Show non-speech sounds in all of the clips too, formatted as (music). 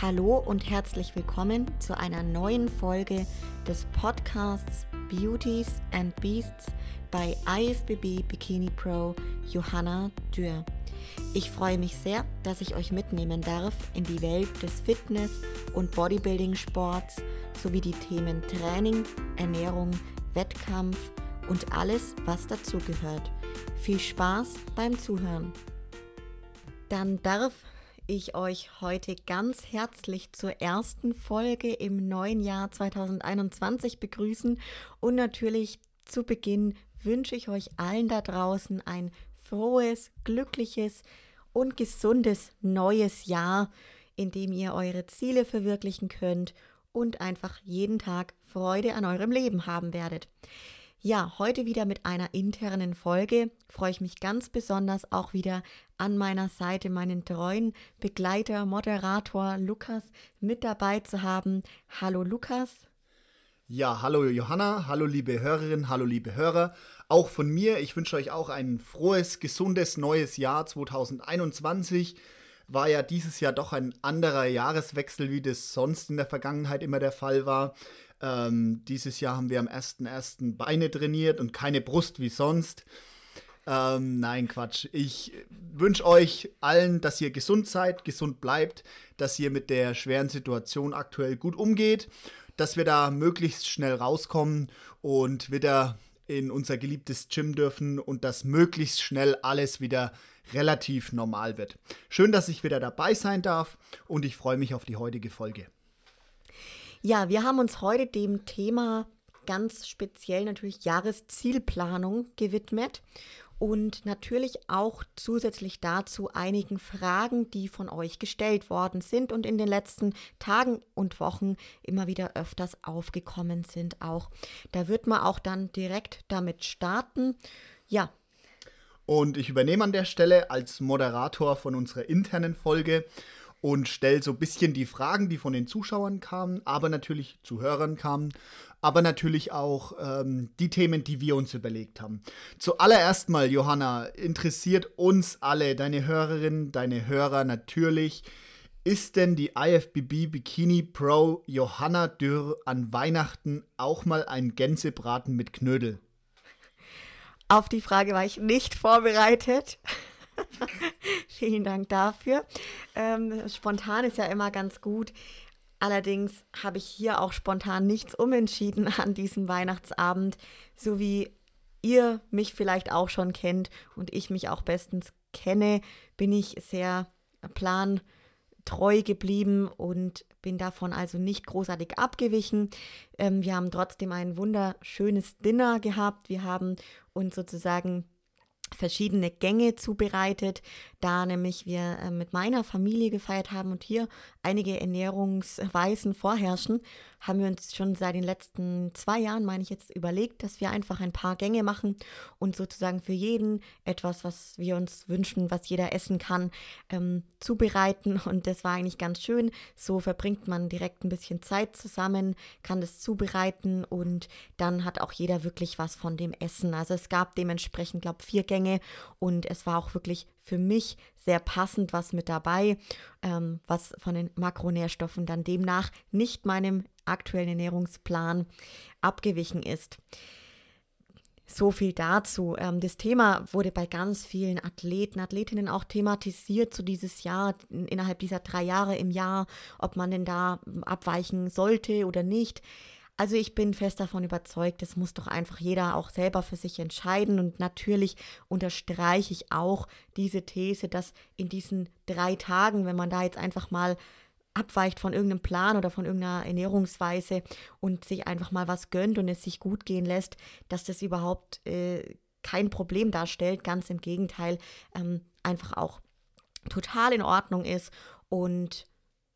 Hallo und herzlich willkommen zu einer neuen Folge des Podcasts Beauties and Beasts bei IFBB Bikini Pro Johanna Dürr. Ich freue mich sehr, dass ich euch mitnehmen darf in die Welt des Fitness- und Bodybuilding-Sports sowie die Themen Training, Ernährung, Wettkampf und alles, was dazugehört. Viel Spaß beim Zuhören. Dann darf ich euch heute ganz herzlich zur ersten Folge im neuen Jahr 2021 begrüßen und natürlich zu Beginn wünsche ich euch allen da draußen ein frohes, glückliches und gesundes neues Jahr, in dem ihr eure Ziele verwirklichen könnt und einfach jeden Tag Freude an eurem Leben haben werdet. Ja, heute wieder mit einer internen Folge. Freue ich mich ganz besonders auch wieder an meiner Seite meinen treuen Begleiter, Moderator Lukas mit dabei zu haben. Hallo Lukas. Ja, hallo Johanna, hallo liebe Hörerinnen, hallo liebe Hörer. Auch von mir, ich wünsche euch auch ein frohes, gesundes neues Jahr 2021. War ja dieses Jahr doch ein anderer Jahreswechsel, wie das sonst in der Vergangenheit immer der Fall war. Ähm, dieses Jahr haben wir am 1.1. Beine trainiert und keine Brust wie sonst. Ähm, nein, Quatsch. Ich wünsche euch allen, dass ihr gesund seid, gesund bleibt, dass ihr mit der schweren Situation aktuell gut umgeht, dass wir da möglichst schnell rauskommen und wieder in unser geliebtes Gym dürfen und dass möglichst schnell alles wieder relativ normal wird. Schön, dass ich wieder dabei sein darf und ich freue mich auf die heutige Folge. Ja, wir haben uns heute dem Thema ganz speziell natürlich Jahreszielplanung gewidmet und natürlich auch zusätzlich dazu einigen Fragen, die von euch gestellt worden sind und in den letzten Tagen und Wochen immer wieder öfters aufgekommen sind auch. Da wird man auch dann direkt damit starten. Ja. Und ich übernehme an der Stelle als Moderator von unserer internen Folge und stelle so ein bisschen die Fragen, die von den Zuschauern kamen, aber natürlich zu Hörern kamen, aber natürlich auch ähm, die Themen, die wir uns überlegt haben. Zuallererst mal, Johanna, interessiert uns alle, deine Hörerinnen, deine Hörer natürlich, ist denn die IFBB Bikini Pro Johanna Dürr an Weihnachten auch mal ein Gänsebraten mit Knödel? Auf die Frage war ich nicht vorbereitet. (laughs) Vielen Dank dafür. Ähm, spontan ist ja immer ganz gut. Allerdings habe ich hier auch spontan nichts umentschieden (laughs) an diesem Weihnachtsabend, so wie ihr mich vielleicht auch schon kennt und ich mich auch bestens kenne, bin ich sehr plantreu geblieben und bin davon also nicht großartig abgewichen. Ähm, wir haben trotzdem ein wunderschönes Dinner gehabt. Wir haben uns sozusagen verschiedene Gänge zubereitet, da nämlich wir äh, mit meiner Familie gefeiert haben und hier einige Ernährungsweisen vorherrschen, haben wir uns schon seit den letzten zwei Jahren, meine ich jetzt, überlegt, dass wir einfach ein paar Gänge machen und sozusagen für jeden etwas, was wir uns wünschen, was jeder essen kann, ähm, zubereiten. (laughs) Und das war eigentlich ganz schön. So verbringt man direkt ein bisschen Zeit zusammen, kann das zubereiten und dann hat auch jeder wirklich was von dem Essen. Also es gab dementsprechend, glaube ich, vier Gänge und es war auch wirklich für mich sehr passend was mit dabei, ähm, was von den Makronährstoffen dann demnach nicht meinem aktuellen Ernährungsplan abgewichen ist. So viel dazu. Ähm, das Thema wurde bei ganz vielen Athleten, Athletinnen auch thematisiert, so dieses Jahr, innerhalb dieser drei Jahre im Jahr, ob man denn da abweichen sollte oder nicht. Also ich bin fest davon überzeugt, das muss doch einfach jeder auch selber für sich entscheiden. Und natürlich unterstreiche ich auch diese These, dass in diesen drei Tagen, wenn man da jetzt einfach mal abweicht von irgendeinem Plan oder von irgendeiner Ernährungsweise und sich einfach mal was gönnt und es sich gut gehen lässt, dass das überhaupt äh, kein Problem darstellt. Ganz im Gegenteil, ähm, einfach auch total in Ordnung ist und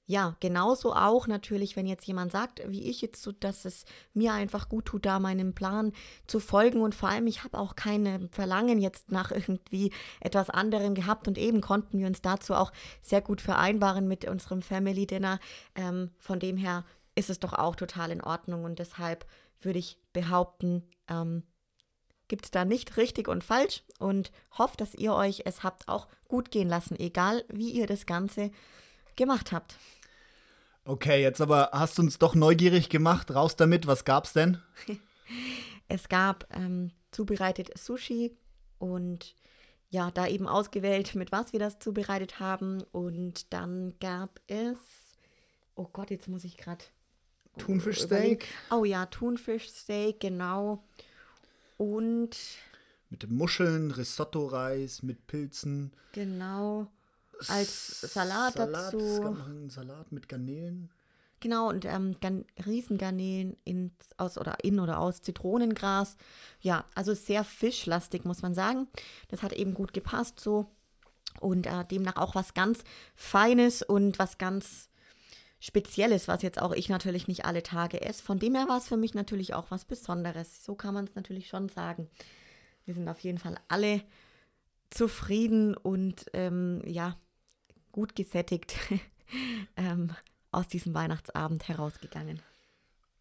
ja, genauso auch natürlich, wenn jetzt jemand sagt, wie ich jetzt, so, dass es mir einfach gut tut, da meinem Plan zu folgen. Und vor allem, ich habe auch keine Verlangen jetzt nach (laughs) irgendwie etwas anderem gehabt. Und eben konnten wir uns dazu auch sehr gut vereinbaren mit unserem Family Dinner. Ähm, von dem her ist es doch auch total in Ordnung. Und deshalb würde ich behaupten, ähm, gibt es da nicht richtig und falsch. Und hoffe, dass ihr euch es habt auch gut gehen lassen, egal wie ihr das Ganze gemacht habt. Okay, jetzt aber hast du uns doch neugierig gemacht. Raus damit, was gab's denn? (laughs) es gab ähm, zubereitet Sushi und ja, da eben ausgewählt, mit was wir das zubereitet haben. Und dann gab es, oh Gott, jetzt muss ich gerade. Thunfischsteak. Oh ja, Thunfischsteak, genau. Und. Mit Muscheln, Risotto-Reis, mit Pilzen. Genau. Als Salat, Salat dazu. Es gab noch einen Salat mit Garnelen. Genau, und ähm, Riesengarnelen in, aus oder in oder aus Zitronengras. Ja, also sehr fischlastig, muss man sagen. Das hat eben gut gepasst so. Und äh, demnach auch was ganz Feines und was ganz Spezielles, was jetzt auch ich natürlich nicht alle Tage esse. Von dem her war es für mich natürlich auch was Besonderes. So kann man es natürlich schon sagen. Wir sind auf jeden Fall alle zufrieden und ähm, ja, gut gesättigt. (laughs) ähm, aus diesem Weihnachtsabend herausgegangen.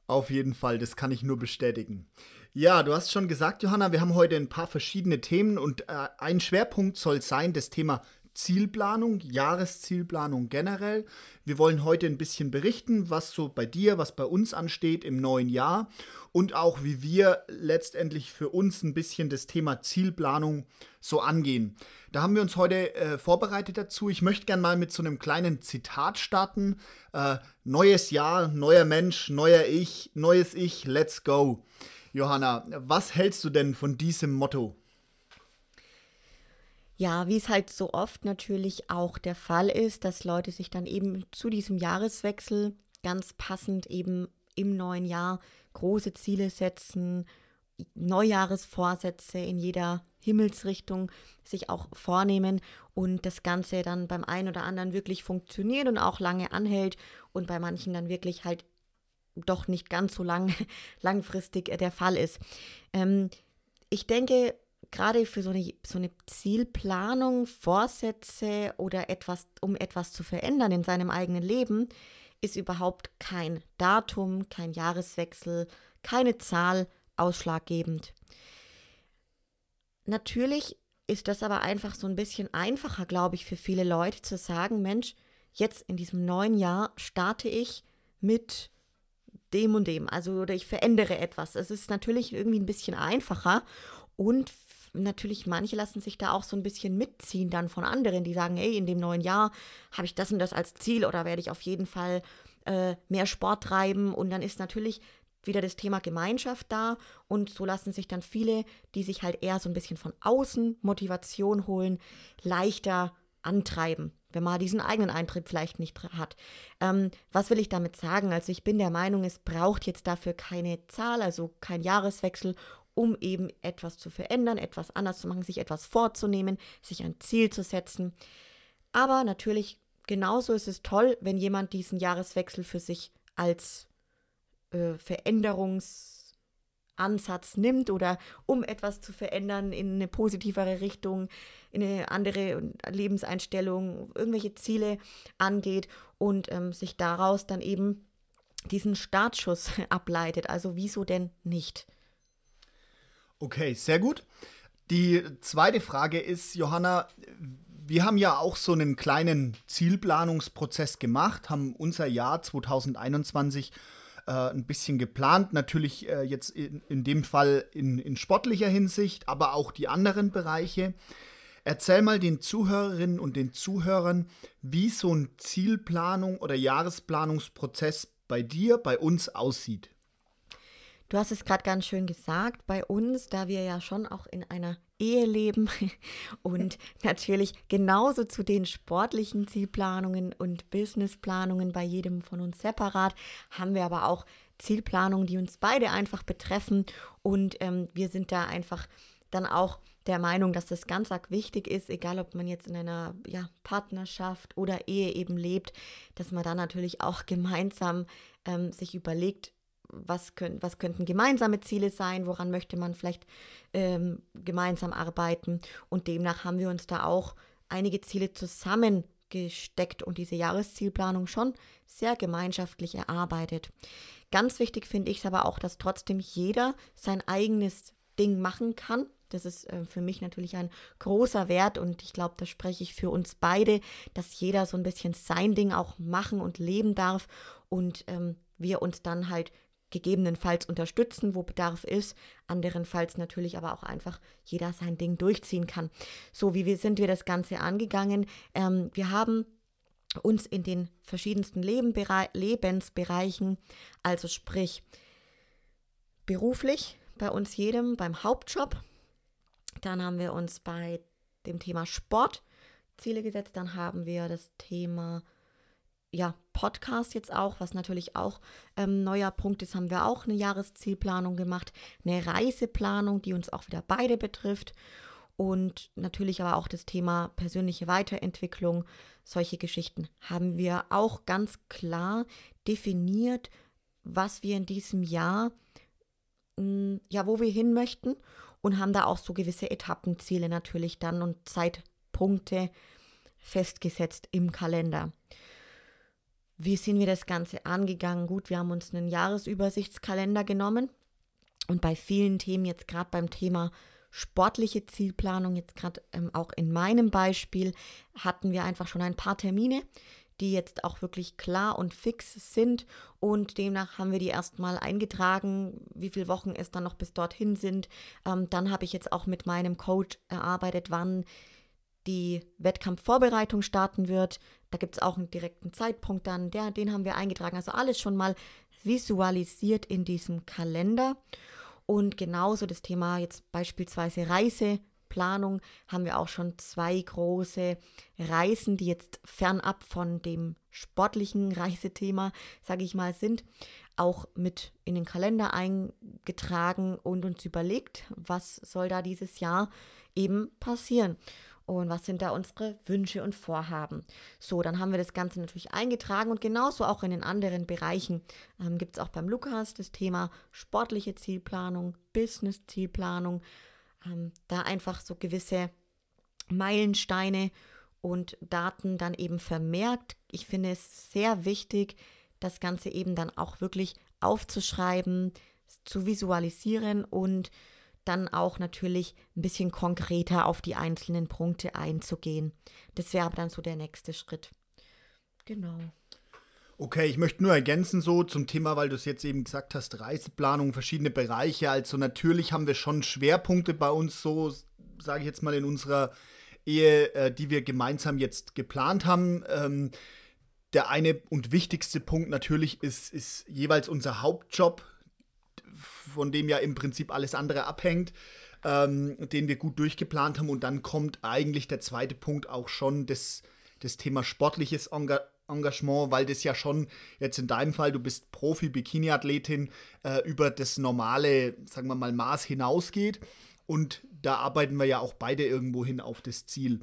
Auf jeden Fall, das kann ich nur bestätigen. Ja, du hast schon gesagt, Johanna, wir haben heute ein paar verschiedene Themen und äh, ein Schwerpunkt soll sein das Thema Zielplanung, Jahreszielplanung generell. Wir wollen heute ein bisschen berichten, was so bei dir, was bei uns ansteht im neuen Jahr und auch wie wir letztendlich für uns ein bisschen das Thema Zielplanung so angehen. Da haben wir uns heute äh, vorbereitet dazu. Ich möchte gerne mal mit so einem kleinen Zitat starten. Äh, neues Jahr, neuer Mensch, neuer Ich, neues Ich, let's go. Johanna, was hältst du denn von diesem Motto? Ja, wie es halt so oft natürlich auch der Fall ist, dass Leute sich dann eben zu diesem Jahreswechsel ganz passend eben im neuen Jahr große Ziele setzen, Neujahresvorsätze in jeder Himmelsrichtung sich auch vornehmen und das Ganze dann beim einen oder anderen wirklich funktioniert und auch lange anhält und bei manchen dann wirklich halt doch nicht ganz so lang (laughs) langfristig der Fall ist. Ähm, ich denke, gerade für so eine, so eine Zielplanung, Vorsätze oder etwas, um etwas zu verändern in seinem eigenen Leben, ist überhaupt kein Datum, kein Jahreswechsel, keine Zahl ausschlaggebend. Natürlich ist das aber einfach so ein bisschen einfacher, glaube ich, für viele Leute zu sagen, Mensch, jetzt in diesem neuen Jahr starte ich mit dem und dem, also oder ich verändere etwas. Es ist natürlich irgendwie ein bisschen einfacher und natürlich manche lassen sich da auch so ein bisschen mitziehen dann von anderen, die sagen, hey, in dem neuen Jahr habe ich das und das als Ziel oder werde ich auf jeden Fall äh, mehr Sport treiben und dann ist natürlich wieder das Thema Gemeinschaft da und so lassen sich dann viele, die sich halt eher so ein bisschen von außen Motivation holen, leichter antreiben, wenn man diesen eigenen Eintritt vielleicht nicht hat. Ähm, was will ich damit sagen? Also ich bin der Meinung, es braucht jetzt dafür keine Zahl, also kein Jahreswechsel um eben etwas zu verändern, etwas anders zu machen, sich etwas vorzunehmen, sich ein Ziel zu setzen. Aber natürlich, genauso ist es toll, wenn jemand diesen Jahreswechsel für sich als äh, Veränderungsansatz nimmt oder um etwas zu verändern in eine positivere Richtung, in eine andere Lebenseinstellung, irgendwelche Ziele angeht und ähm, sich daraus dann eben diesen Startschuss (laughs) ableitet. Also wieso denn nicht? Okay, sehr gut. Die zweite Frage ist, Johanna, wir haben ja auch so einen kleinen Zielplanungsprozess gemacht, haben unser Jahr 2021 äh, ein bisschen geplant, natürlich äh, jetzt in, in dem Fall in, in sportlicher Hinsicht, aber auch die anderen Bereiche. Erzähl mal den Zuhörerinnen und den Zuhörern, wie so ein Zielplanung oder Jahresplanungsprozess bei dir, bei uns aussieht. Du hast es gerade ganz schön gesagt, bei uns, da wir ja schon auch in einer Ehe leben (laughs) und natürlich genauso zu den sportlichen Zielplanungen und Businessplanungen bei jedem von uns separat, haben wir aber auch Zielplanungen, die uns beide einfach betreffen. Und ähm, wir sind da einfach dann auch der Meinung, dass das ganz arg wichtig ist, egal ob man jetzt in einer ja, Partnerschaft oder Ehe eben lebt, dass man da natürlich auch (laughs) gemeinsam ähm, sich überlegt, was, können, was könnten gemeinsame Ziele sein, woran möchte man vielleicht ähm, gemeinsam arbeiten. Und demnach haben wir uns da auch einige Ziele zusammengesteckt und diese Jahreszielplanung schon sehr gemeinschaftlich erarbeitet. Ganz wichtig finde ich es aber auch, dass trotzdem jeder sein eigenes Ding machen kann. Das ist äh, für mich natürlich ein großer Wert und ich glaube, da spreche ich für uns beide, dass jeder so ein bisschen sein Ding auch machen und leben darf und ähm, wir uns dann halt gegebenenfalls unterstützen, wo Bedarf ist, anderenfalls natürlich aber auch einfach jeder sein Ding durchziehen kann. So, wie wir, sind wir das Ganze angegangen? Ähm, wir haben uns in den verschiedensten Lebensbereichen, also sprich beruflich, bei uns jedem, beim Hauptjob, dann haben wir uns bei dem Thema Sport Ziele gesetzt, dann haben wir das Thema ja, Podcast jetzt auch, was natürlich auch ähm, neuer Punkt ist, haben wir auch eine Jahreszielplanung gemacht, eine Reiseplanung, die uns auch wieder beide betrifft und natürlich aber auch das Thema persönliche Weiterentwicklung, solche Geschichten haben wir auch ganz klar definiert, was wir in diesem Jahr, mh, mm, ja, wo wir hin möchten und haben da auch so gewisse Etappenziele natürlich dann und Zeitpunkte festgesetzt im Kalender. Wie sind wir das Ganze angegangen? Gut, wir haben uns einen Jahresübersichtskalender genommen und bei vielen Themen, jetzt gerade beim Thema sportliche Zielplanung, jetzt gerade ähm, auch in meinem Beispiel, hatten wir einfach schon ein paar Termine, die jetzt auch wirklich klar und fix sind und demnach haben wir die erstmal eingetragen, wie viele Wochen es dann noch bis dorthin sind. Ähm, dann habe ich jetzt auch mit meinem Coach erarbeitet, wann die Wettkampfvorbereitung starten wird. Da gibt es auch einen direkten Zeitpunkt dann, der, den haben wir eingetragen. Also alles schon mal visualisiert in diesem Kalender. Und genauso das Thema jetzt beispielsweise Reiseplanung haben wir auch schon zwei große Reisen, die jetzt fernab von dem sportlichen (laughs) Reisethema, sage ich mal, sind, auch mit in den Kalender eingetragen und uns überlegt, was soll da dieses Jahr eben passieren und was sind da unsere Wünsche und Vorhaben. So, dann haben wir das Ganze natürlich eingetragen und genauso auch in den anderen Bereichen ähm, gibt es auch beim Lukas das Thema sportliche Zielplanung, Business-Zielplanung, ähm, da einfach so gewisse Meilensteine und Daten dann eben vermerkt. Ich finde es sehr wichtig, das Ganze eben dann auch wirklich aufzuschreiben, zu visualisieren und dann auch natürlich ein bisschen konkreter auf die einzelnen Punkte einzugehen. Das wäre aber dann so der nächste Schritt. Genau. Okay, ich möchte nur ergänzen so zum Thema, weil du es jetzt eben gesagt hast, Reiseplanung, verschiedene Bereiche. Also natürlich haben wir schon Schwerpunkte bei uns so, sage ich jetzt mal in unserer Ehe, äh, die wir gemeinsam jetzt geplant haben. Ähm, der eine und wichtigste Punkt natürlich ist, ist jeweils unser Hauptjob, von dem ja im Prinzip alles andere abhängt, ähm, den wir gut durchgeplant haben. Und dann kommt eigentlich der zweite Punkt auch schon das, das Thema sportliches Engagement. Engagement, weil das ja schon jetzt in deinem Fall, du bist Profi-Bikini-Athletin, äh, über das normale, sagen wir mal, Maß hinausgeht. Und da arbeiten wir ja auch beide irgendwo hin auf das Ziel.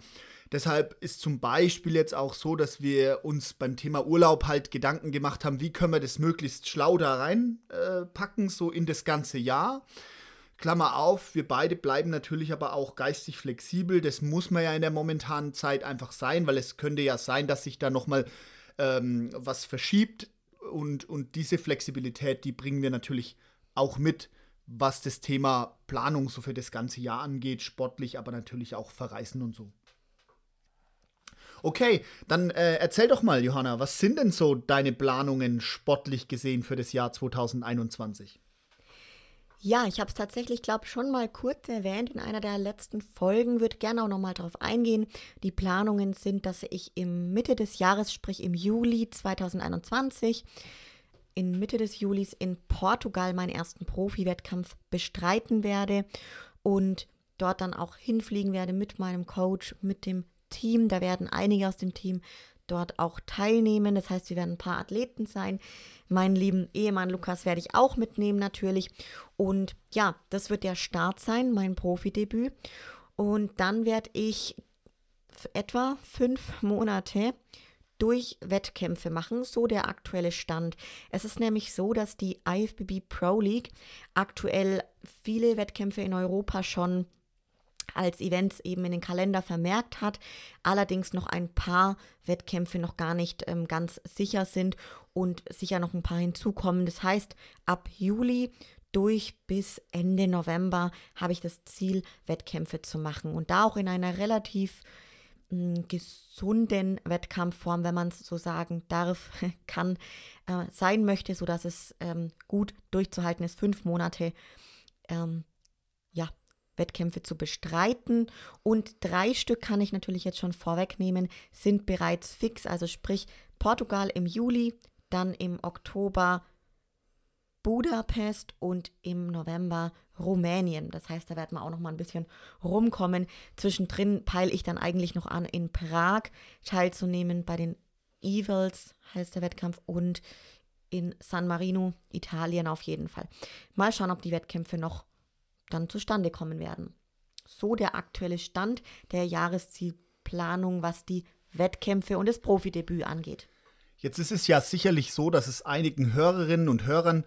Deshalb ist zum Beispiel jetzt auch so, dass wir uns beim Thema Urlaub halt Gedanken gemacht haben, wie können wir das möglichst schlau da reinpacken, äh, so in das ganze Jahr. Klammer auf, wir beide bleiben natürlich aber auch geistig flexibel. Das muss man ja in der momentanen Zeit einfach sein, weil es könnte ja sein, dass sich da nochmal ähm, was verschiebt. Und, und diese Flexibilität, die bringen wir natürlich auch mit, was das Thema Planung so für das ganze Jahr angeht, sportlich, aber natürlich auch Verreisen und so. Okay, dann äh, erzähl doch mal, Johanna, was sind denn so deine Planungen sportlich gesehen für das Jahr 2021? Ja, ich habe es tatsächlich, glaube ich, schon mal kurz erwähnt in einer der letzten Folgen, würde gerne auch nochmal darauf eingehen. Die Planungen sind, dass ich im Mitte des Jahres, sprich im Juli 2021, in Mitte des Julis in Portugal meinen ersten Profi-Wettkampf bestreiten werde und dort dann auch hinfliegen werde mit meinem Coach, mit dem Team. Da werden einige aus dem Team dort auch teilnehmen. Das heißt, wir werden ein paar Athleten sein. Meinen lieben Ehemann Lukas werde ich auch mitnehmen natürlich. Und ja, das wird der Start sein, mein Profidebüt. Und dann werde ich etwa fünf (laughs) Monate durch Wettkämpfe machen, so der aktuelle Stand. Es ist nämlich so, dass die IFBB Pro League aktuell viele Wettkämpfe in Europa schon als Events eben in den Kalender vermerkt hat, allerdings noch ein paar Wettkämpfe noch gar nicht ähm, ganz sicher sind und sicher noch ein paar hinzukommen. Das heißt, ab Juli durch bis Ende November habe ich das Ziel, Wettkämpfe zu machen und da auch in einer relativ hm, gesunden Wettkampfform, wenn man es so sagen darf, (laughs) kann, äh, sein möchte, sodass es ähm, gut durchzuhalten ist, fünf Monate ähm, ja, Wettkämpfe zu bestreiten. Und drei Stück kann ich natürlich jetzt schon vorwegnehmen, sind bereits fix, also sprich Portugal im Juli, dann im Oktober Budapest und im November Rumänien. Das heißt, da werden wir auch noch mal ein bisschen rumkommen. Zwischendrin peile ich dann eigentlich noch an, in Prag teilzunehmen bei den Evils, heißt der Wettkampf, und in San Marino, Italien auf jeden Fall. Mal schauen, ob die Wettkämpfe noch dann zustande kommen werden. So der aktuelle Stand der Jahreszielplanung, was die Wettkämpfe und das Profidebüt angeht. Jetzt ist es ja sicherlich so, dass es einigen Hörerinnen und Hörern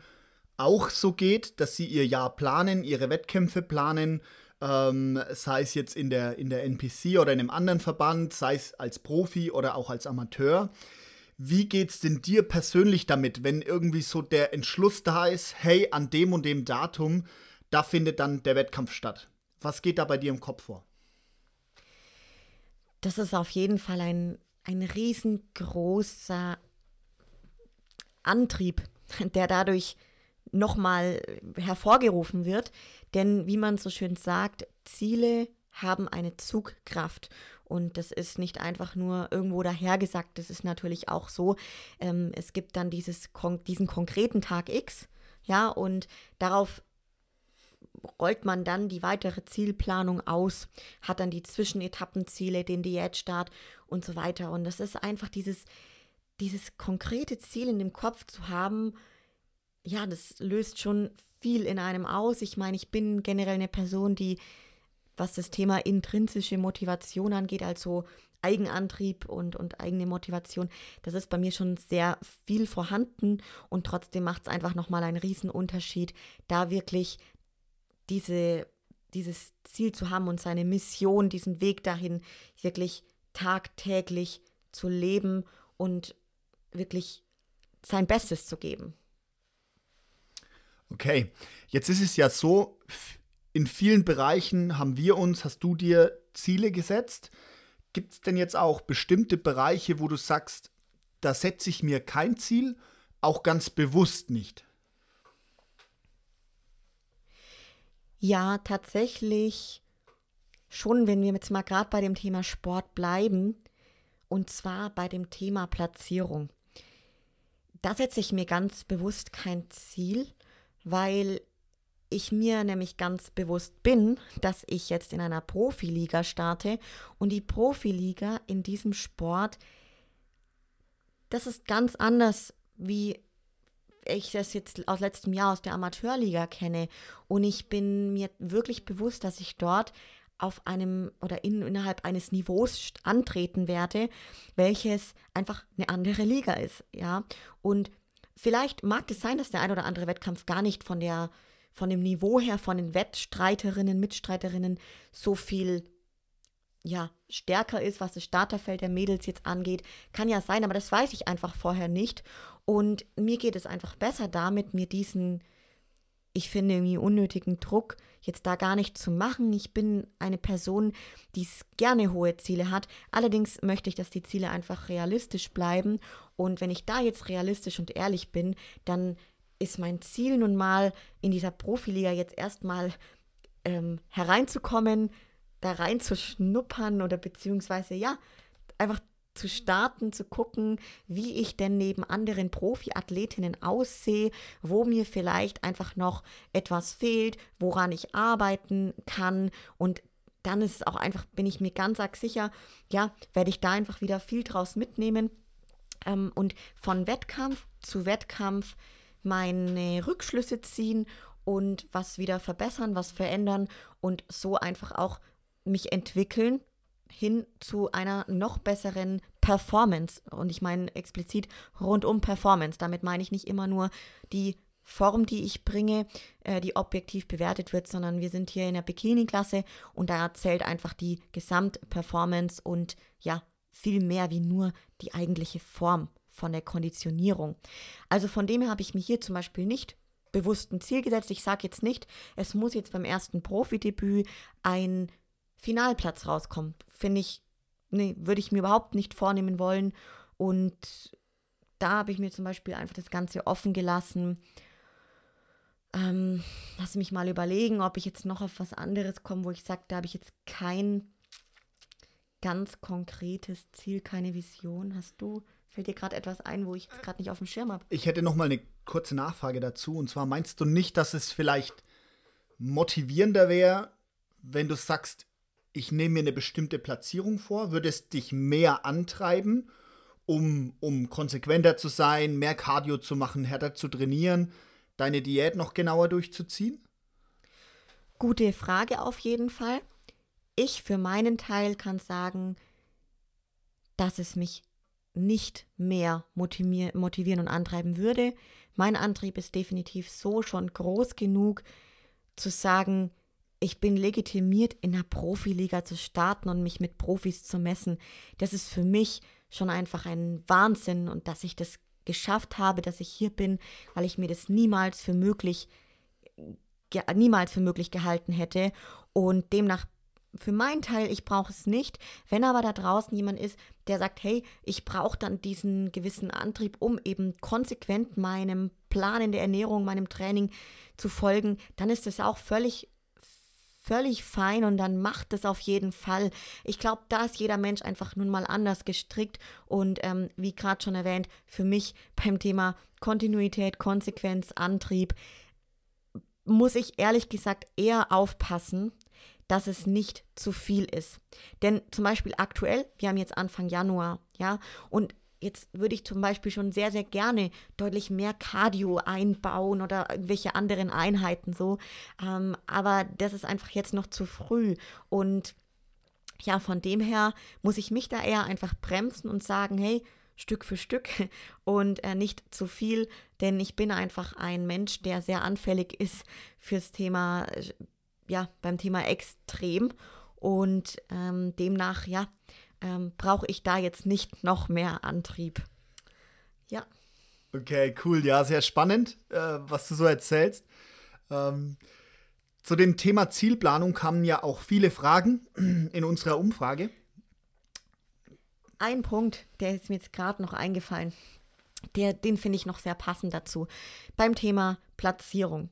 auch so geht, dass sie ihr Jahr planen, ihre Wettkämpfe planen, ähm, sei es jetzt in der, in der NPC oder in einem anderen Verband, sei es als Profi oder auch als Amateur. Wie geht's denn dir persönlich damit, wenn irgendwie so der Entschluss da ist, hey, an dem und dem Datum, da findet dann der Wettkampf statt? Was geht da bei dir im Kopf vor? Das ist auf jeden Fall ein, ein riesengroßer Antrieb, (laughs) der dadurch nochmal hervorgerufen wird. Denn wie man so schön sagt, Ziele haben eine Zugkraft. Und das ist nicht einfach nur irgendwo dahergesagt, das ist natürlich auch so. Ähm, es gibt dann dieses, diesen konkreten Tag X, ja, und darauf rollt man dann die weitere Zielplanung aus, hat dann die Zwischenetappenziele, den Diätstart und so weiter. Und das ist einfach dieses, dieses konkrete Ziel in dem Kopf zu haben, ja, das löst schon viel in einem aus. Ich meine, ich bin generell eine Person, die, was das Thema intrinsische Motivation angeht, also Eigenantrieb und, und eigene Motivation, das ist bei mir schon sehr viel vorhanden und trotzdem macht es einfach nochmal einen Riesenunterschied, da wirklich diese, dieses Ziel zu haben und seine Mission, diesen Weg dahin wirklich tagtäglich zu leben und wirklich sein Bestes zu geben. Okay, jetzt ist es ja so, in vielen Bereichen haben wir uns, hast du dir Ziele gesetzt. Gibt es denn jetzt auch bestimmte Bereiche, wo du sagst, da setze ich mir kein Ziel, auch ganz bewusst nicht? Ja, tatsächlich schon, wenn wir jetzt mal gerade bei dem Thema Sport bleiben, und zwar bei dem Thema Platzierung. Da setze ich mir ganz bewusst kein Ziel, weil ich mir nämlich ganz bewusst bin, dass ich jetzt in einer Profiliga starte und die Profiliga in diesem Sport, das ist ganz anders, wie ich das jetzt aus letztem Jahr aus der Amateurliga kenne. Und ich bin mir wirklich bewusst, dass ich dort auf einem oder in, innerhalb eines Niveaus antreten werde, welches einfach eine andere Liga ist, ja. Und Vielleicht mag es sein, dass der ein oder andere Wettkampf gar nicht von der von dem Niveau her von den Wettstreiterinnen, Mitstreiterinnen so viel ja, stärker ist, was das Starterfeld der Mädels jetzt angeht. Kann ja sein, aber das weiß ich einfach vorher nicht. Und mir geht es einfach besser damit, mir diesen ich finde irgendwie unnötigen Druck jetzt da gar nicht zu machen. Ich bin eine Person, die gerne hohe Ziele hat. Allerdings möchte ich, dass die Ziele einfach realistisch bleiben. Und wenn ich da jetzt realistisch und ehrlich bin, dann ist mein Ziel nun mal in dieser Profiliga jetzt erstmal ähm, hereinzukommen, da reinzuschnuppern oder beziehungsweise ja, einfach zu starten, zu gucken, wie ich denn neben anderen Profiathletinnen aussehe, wo mir vielleicht einfach noch etwas fehlt, woran ich arbeiten kann. Und dann ist es auch einfach, bin ich mir ganz arg sicher, ja, werde ich da einfach wieder viel draus mitnehmen. Ähm, und von Wettkampf zu Wettkampf meine Rückschlüsse ziehen und was wieder verbessern, was verändern und so einfach auch mich entwickeln hin zu einer noch besseren Performance. Und ich meine explizit rundum Performance. Damit meine ich nicht immer nur die Form, die ich bringe, äh, die objektiv bewertet wird, sondern wir sind hier in der Bikini-Klasse und da zählt einfach die Gesamtperformance und ja, viel mehr wie nur die eigentliche Form von der Konditionierung. Also von dem her habe ich mir hier zum Beispiel nicht bewusst ein Ziel gesetzt. Ich sage jetzt nicht, es muss jetzt beim ersten Profidebüt ein Finalplatz rauskommen. Finde ich, nee, würde ich mir überhaupt nicht vornehmen wollen. Und da habe ich mir zum Beispiel einfach das Ganze offen gelassen. Ähm, lass mich mal überlegen, ob ich jetzt noch auf was anderes komme, wo ich sage, da habe ich jetzt kein ganz konkretes Ziel, keine Vision. Hast du? Fällt dir gerade etwas ein, wo ich jetzt gerade nicht auf dem Schirm habe? Ich hätte noch mal eine kurze Nachfrage dazu. Und zwar meinst du nicht, dass es vielleicht motivierender wäre, wenn du sagst, ich nehme mir eine bestimmte Platzierung vor? Würde es dich mehr antreiben, um, um konsequenter zu sein, mehr Cardio zu machen, härter zu trainieren, deine Diät noch genauer durchzuziehen? Gute Frage auf jeden Fall. Ich für meinen Teil kann sagen, dass es mich nicht mehr motivieren und antreiben würde. Mein Antrieb ist definitiv so schon groß genug zu sagen, ich bin legitimiert, in der Profiliga zu starten und mich mit Profis zu messen. Das ist für mich schon einfach ein Wahnsinn und dass ich das geschafft habe, dass ich hier bin, weil ich mir das niemals für möglich niemals für möglich gehalten hätte und demnach für meinen Teil, ich brauche es nicht. Wenn aber da draußen jemand ist, der sagt, hey, ich brauche dann diesen gewissen Antrieb, um eben konsequent meinem Plan in der Ernährung, meinem Training zu folgen, dann ist das auch völlig völlig fein und dann macht es auf jeden Fall. Ich glaube, da ist jeder Mensch einfach nun mal anders gestrickt und ähm, wie gerade schon erwähnt, für mich beim Thema Kontinuität, Konsequenz, Antrieb muss ich ehrlich gesagt eher aufpassen, dass es nicht zu viel ist. Denn zum Beispiel aktuell, wir haben jetzt Anfang Januar, ja, und jetzt würde ich zum Beispiel schon sehr, sehr gerne deutlich mehr Cardio einbauen oder irgendwelche anderen Einheiten so. Ähm, aber das ist einfach jetzt noch zu früh. Und ja, von dem her muss ich mich da eher einfach bremsen und sagen, hey, Stück für Stück (laughs) und äh, nicht zu viel, denn ich bin einfach ein Mensch, der sehr anfällig ist fürs Thema ja, beim Thema extrem. Und ähm, demnach, ja, ähm, brauche ich da jetzt nicht noch mehr Antrieb. Ja. Okay, cool. Ja, sehr spannend, äh, was du so erzählst. Ähm, zu dem Thema Zielplanung kamen ja auch viele Fragen (clears throat) in unserer Umfrage. Ein Punkt, der ist mir jetzt gerade noch eingefallen, der, den finde ich noch sehr passend dazu, beim Thema Platzierung.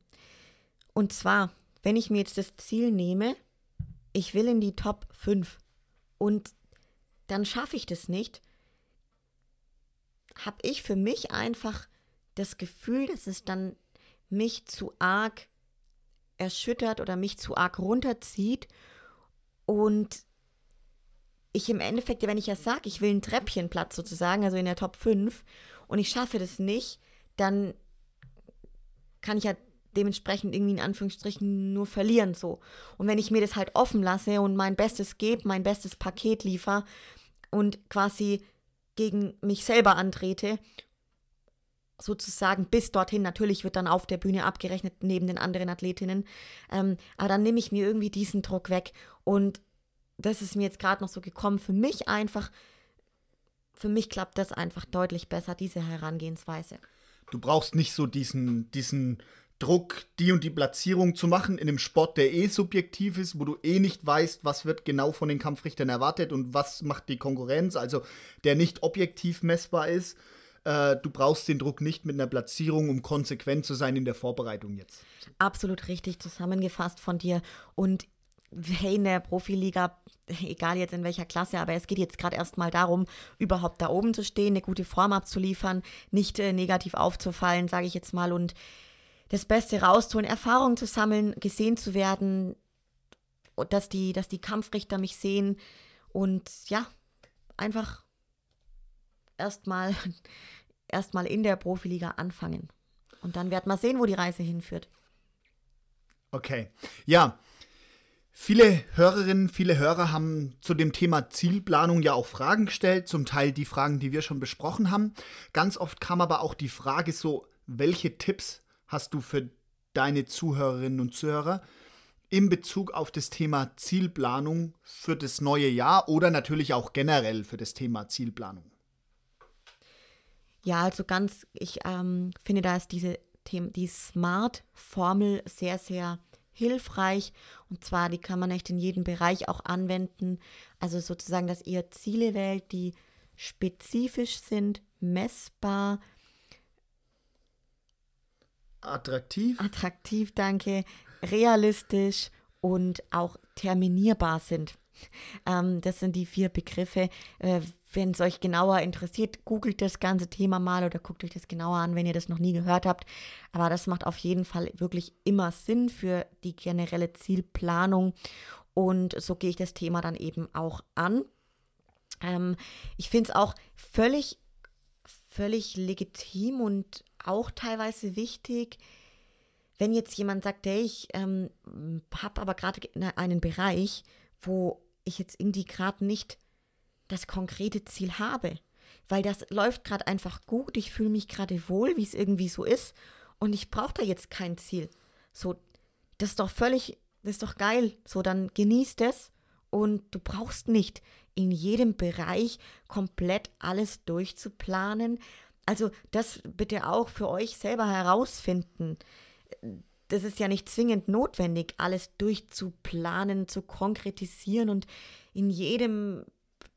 Und zwar wenn ich mir jetzt das Ziel nehme, ich will in die Top 5 und dann schaffe ich das nicht, habe ich für mich einfach das Gefühl, dass es dann mich zu arg erschüttert oder mich zu arg runterzieht. Und ich im Endeffekt, wenn ich ja sage, ich will einen Treppchenplatz sozusagen, also in der Top 5 und ich schaffe das nicht, dann kann ich ja dementsprechend irgendwie in Anführungsstrichen nur verlieren so. Und wenn ich mir das halt offen lasse und mein Bestes gebe, mein bestes Paket liefere und quasi gegen mich selber antrete, sozusagen bis dorthin, natürlich wird dann auf der Bühne abgerechnet neben den anderen Athletinnen, ähm, aber dann nehme ich mir irgendwie diesen Druck weg und das ist mir jetzt gerade noch so gekommen, für mich einfach, für mich klappt das einfach deutlich besser, diese Herangehensweise. Du brauchst nicht so diesen, diesen Druck, die und die Platzierung zu machen in einem Sport, der eh subjektiv ist, wo du eh nicht weißt, was wird genau von den Kampfrichtern erwartet und was macht die Konkurrenz, also der nicht objektiv messbar ist. Äh, du brauchst den Druck nicht mit einer Platzierung, um konsequent zu sein in der Vorbereitung jetzt. Absolut richtig zusammengefasst von dir. Und hey, in der Profiliga, egal jetzt in welcher Klasse, aber es geht jetzt gerade erstmal darum, überhaupt da oben zu stehen, eine gute Form abzuliefern, nicht äh, negativ aufzufallen, sage ich jetzt mal. Und das Beste rauszuholen, Erfahrungen zu sammeln, gesehen zu werden, dass die, dass die Kampfrichter mich sehen und ja, einfach erstmal (laughs) erstmal in der Profiliga anfangen. Und dann wird man sehen, wo die Reise hinführt. Okay. Ja. Viele Hörerinnen, viele Hörer haben zu dem Thema Zielplanung ja auch Fragen gestellt, zum Teil die Fragen, die wir schon besprochen haben. Ganz oft kam aber auch die Frage so, welche Tipps hast du für deine Zuhörerinnen und Zuhörer in Bezug auf das Thema Zielplanung für das neue Jahr oder natürlich auch generell für das Thema Zielplanung? Ja, also ganz, ich ähm, finde, da ist diese die Smart-Formel sehr, sehr hilfreich. Und zwar, die kann man echt in jedem Bereich auch anwenden. Also sozusagen, dass ihr Ziele wählt, die spezifisch sind, messbar, attraktiv. Attraktiv, danke. Realistisch und auch terminierbar sind. Ähm, das sind die vier Begriffe. Äh, wenn es euch genauer interessiert, googelt das ganze Thema mal oder guckt euch das genauer an, wenn ihr das noch nie gehört habt. Aber das macht auf jeden Fall wirklich immer Sinn für die generelle Zielplanung. Und so gehe ich das Thema dann eben auch an. Ähm, ich finde es auch völlig, völlig legitim und auch teilweise wichtig, wenn jetzt jemand sagt, hey, ich ähm, habe aber gerade einen Bereich, wo ich jetzt irgendwie gerade nicht das konkrete Ziel habe. Weil das läuft gerade einfach gut, ich fühle mich gerade wohl, wie es irgendwie so ist und ich brauche da jetzt kein Ziel. So, das ist doch völlig, das ist doch geil. So, dann genießt es und du brauchst nicht in jedem Bereich komplett alles durchzuplanen. Also das bitte auch für euch selber herausfinden. Das ist ja nicht zwingend notwendig, alles durchzuplanen, zu konkretisieren und in jedem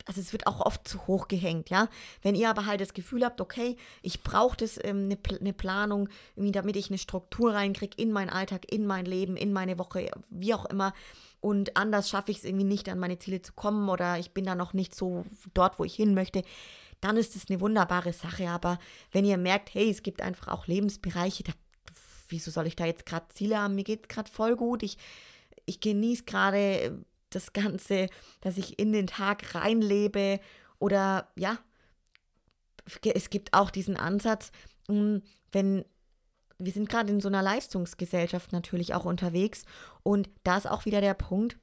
also es wird auch oft zu hoch gehängt, ja. Wenn ihr aber halt das Gefühl habt, okay, ich brauche das ähm, eine, eine Planung, damit ich eine Struktur reinkriege in meinen Alltag, in mein Leben, in meine Woche, wie auch immer. Und anders schaffe ich es irgendwie nicht, an meine Ziele zu kommen oder ich bin da noch nicht so dort, wo ich hin möchte, dann ist es eine wunderbare Sache. Aber wenn ihr merkt, hey, es gibt einfach auch Lebensbereiche, da, wieso soll ich da jetzt gerade Ziele haben? Mir geht gerade voll gut. Ich, ich genieße gerade das Ganze, dass ich in den Tag reinlebe oder ja, es gibt auch diesen Ansatz, hm, wenn wir sind gerade in so einer Leistungsgesellschaft natürlich auch unterwegs und da ist auch wieder der Punkt,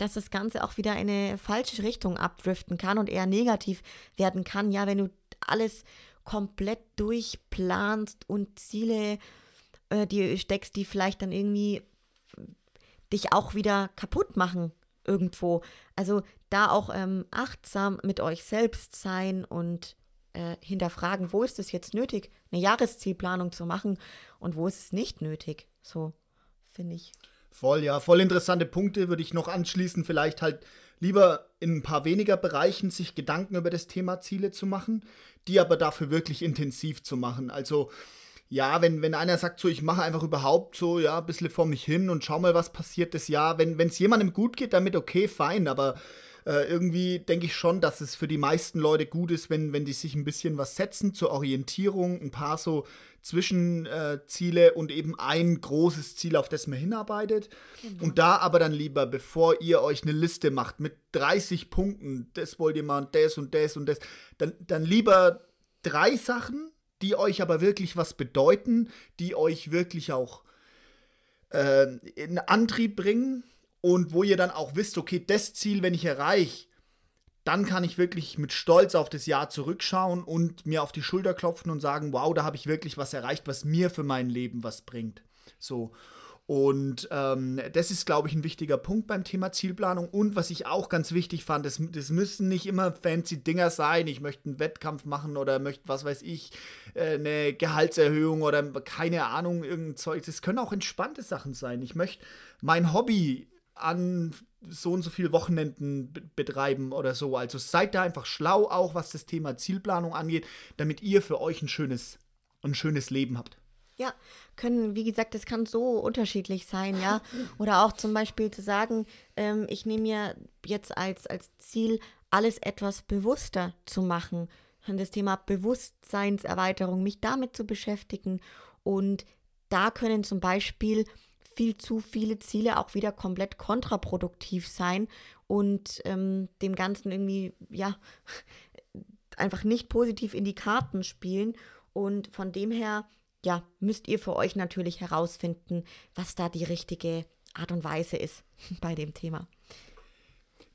dass das Ganze auch wieder eine falsche Richtung abdriften kann und eher negativ werden kann. Ja, wenn du alles komplett durchplanst und Ziele äh, dir steckst, die vielleicht dann irgendwie dich auch wieder kaputt machen irgendwo. Also da auch ähm, achtsam mit euch selbst sein und äh, hinterfragen, wo ist es jetzt nötig, eine Jahreszielplanung zu machen und wo ist es nicht nötig. So, finde ich. Voll, ja, voll interessante Punkte würde ich noch anschließen. Vielleicht halt lieber in ein paar weniger Bereichen sich Gedanken über das Thema Ziele zu machen, die aber dafür wirklich intensiv zu machen. Also ja, wenn, wenn einer sagt, so, ich mache einfach überhaupt so, ja, ein bisschen vor mich hin und schau mal, was passiert das Jahr. Wenn es jemandem gut geht, damit okay, fein, aber äh, irgendwie denke ich schon, dass es für die meisten Leute gut ist, wenn, wenn die sich ein bisschen was setzen zur Orientierung, ein paar so Zwischenziele äh, und eben ein großes Ziel, auf das man hinarbeitet. Genau. Und da aber dann lieber, bevor ihr euch eine Liste macht mit 30 Punkten, das wollt ihr mal und das und das und das, dann, dann lieber drei Sachen die euch aber wirklich was bedeuten, die euch wirklich auch äh, in Antrieb bringen und wo ihr dann auch wisst, okay, das Ziel, wenn ich erreiche, dann kann ich wirklich mit Stolz auf das Jahr zurückschauen und mir auf die Schulter klopfen und sagen, wow, da habe ich wirklich was erreicht, was mir für mein Leben was bringt. So. Und ähm, das ist, glaube ich, ein wichtiger Punkt beim Thema Zielplanung. Und was ich auch ganz wichtig fand, das, das müssen nicht immer fancy Dinger sein. Ich möchte einen Wettkampf machen oder möchte, was weiß ich, äh, eine Gehaltserhöhung oder keine Ahnung, irgendein Zeug. Das können auch entspannte Sachen sein. Ich möchte mein Hobby an so und so viele Wochenenden betreiben oder so. Also seid da einfach schlau, auch was das Thema Zielplanung angeht, damit ihr für euch ein schönes, ein schönes Leben habt. Ja, können, wie gesagt, das kann so unterschiedlich sein, ja. (laughs) Oder auch zum Beispiel zu sagen, ähm, ich nehme mir jetzt als, als Ziel, alles etwas bewusster zu machen. Das Thema Bewusstseinserweiterung, mich damit zu beschäftigen. Und da können zum Beispiel viel zu viele Ziele auch wieder komplett kontraproduktiv sein und ähm, dem Ganzen irgendwie, ja, (laughs) einfach nicht positiv in die Karten spielen. Und von dem her ja, müsst ihr für euch natürlich herausfinden, was da die richtige Art und Weise ist (laughs) bei dem Thema.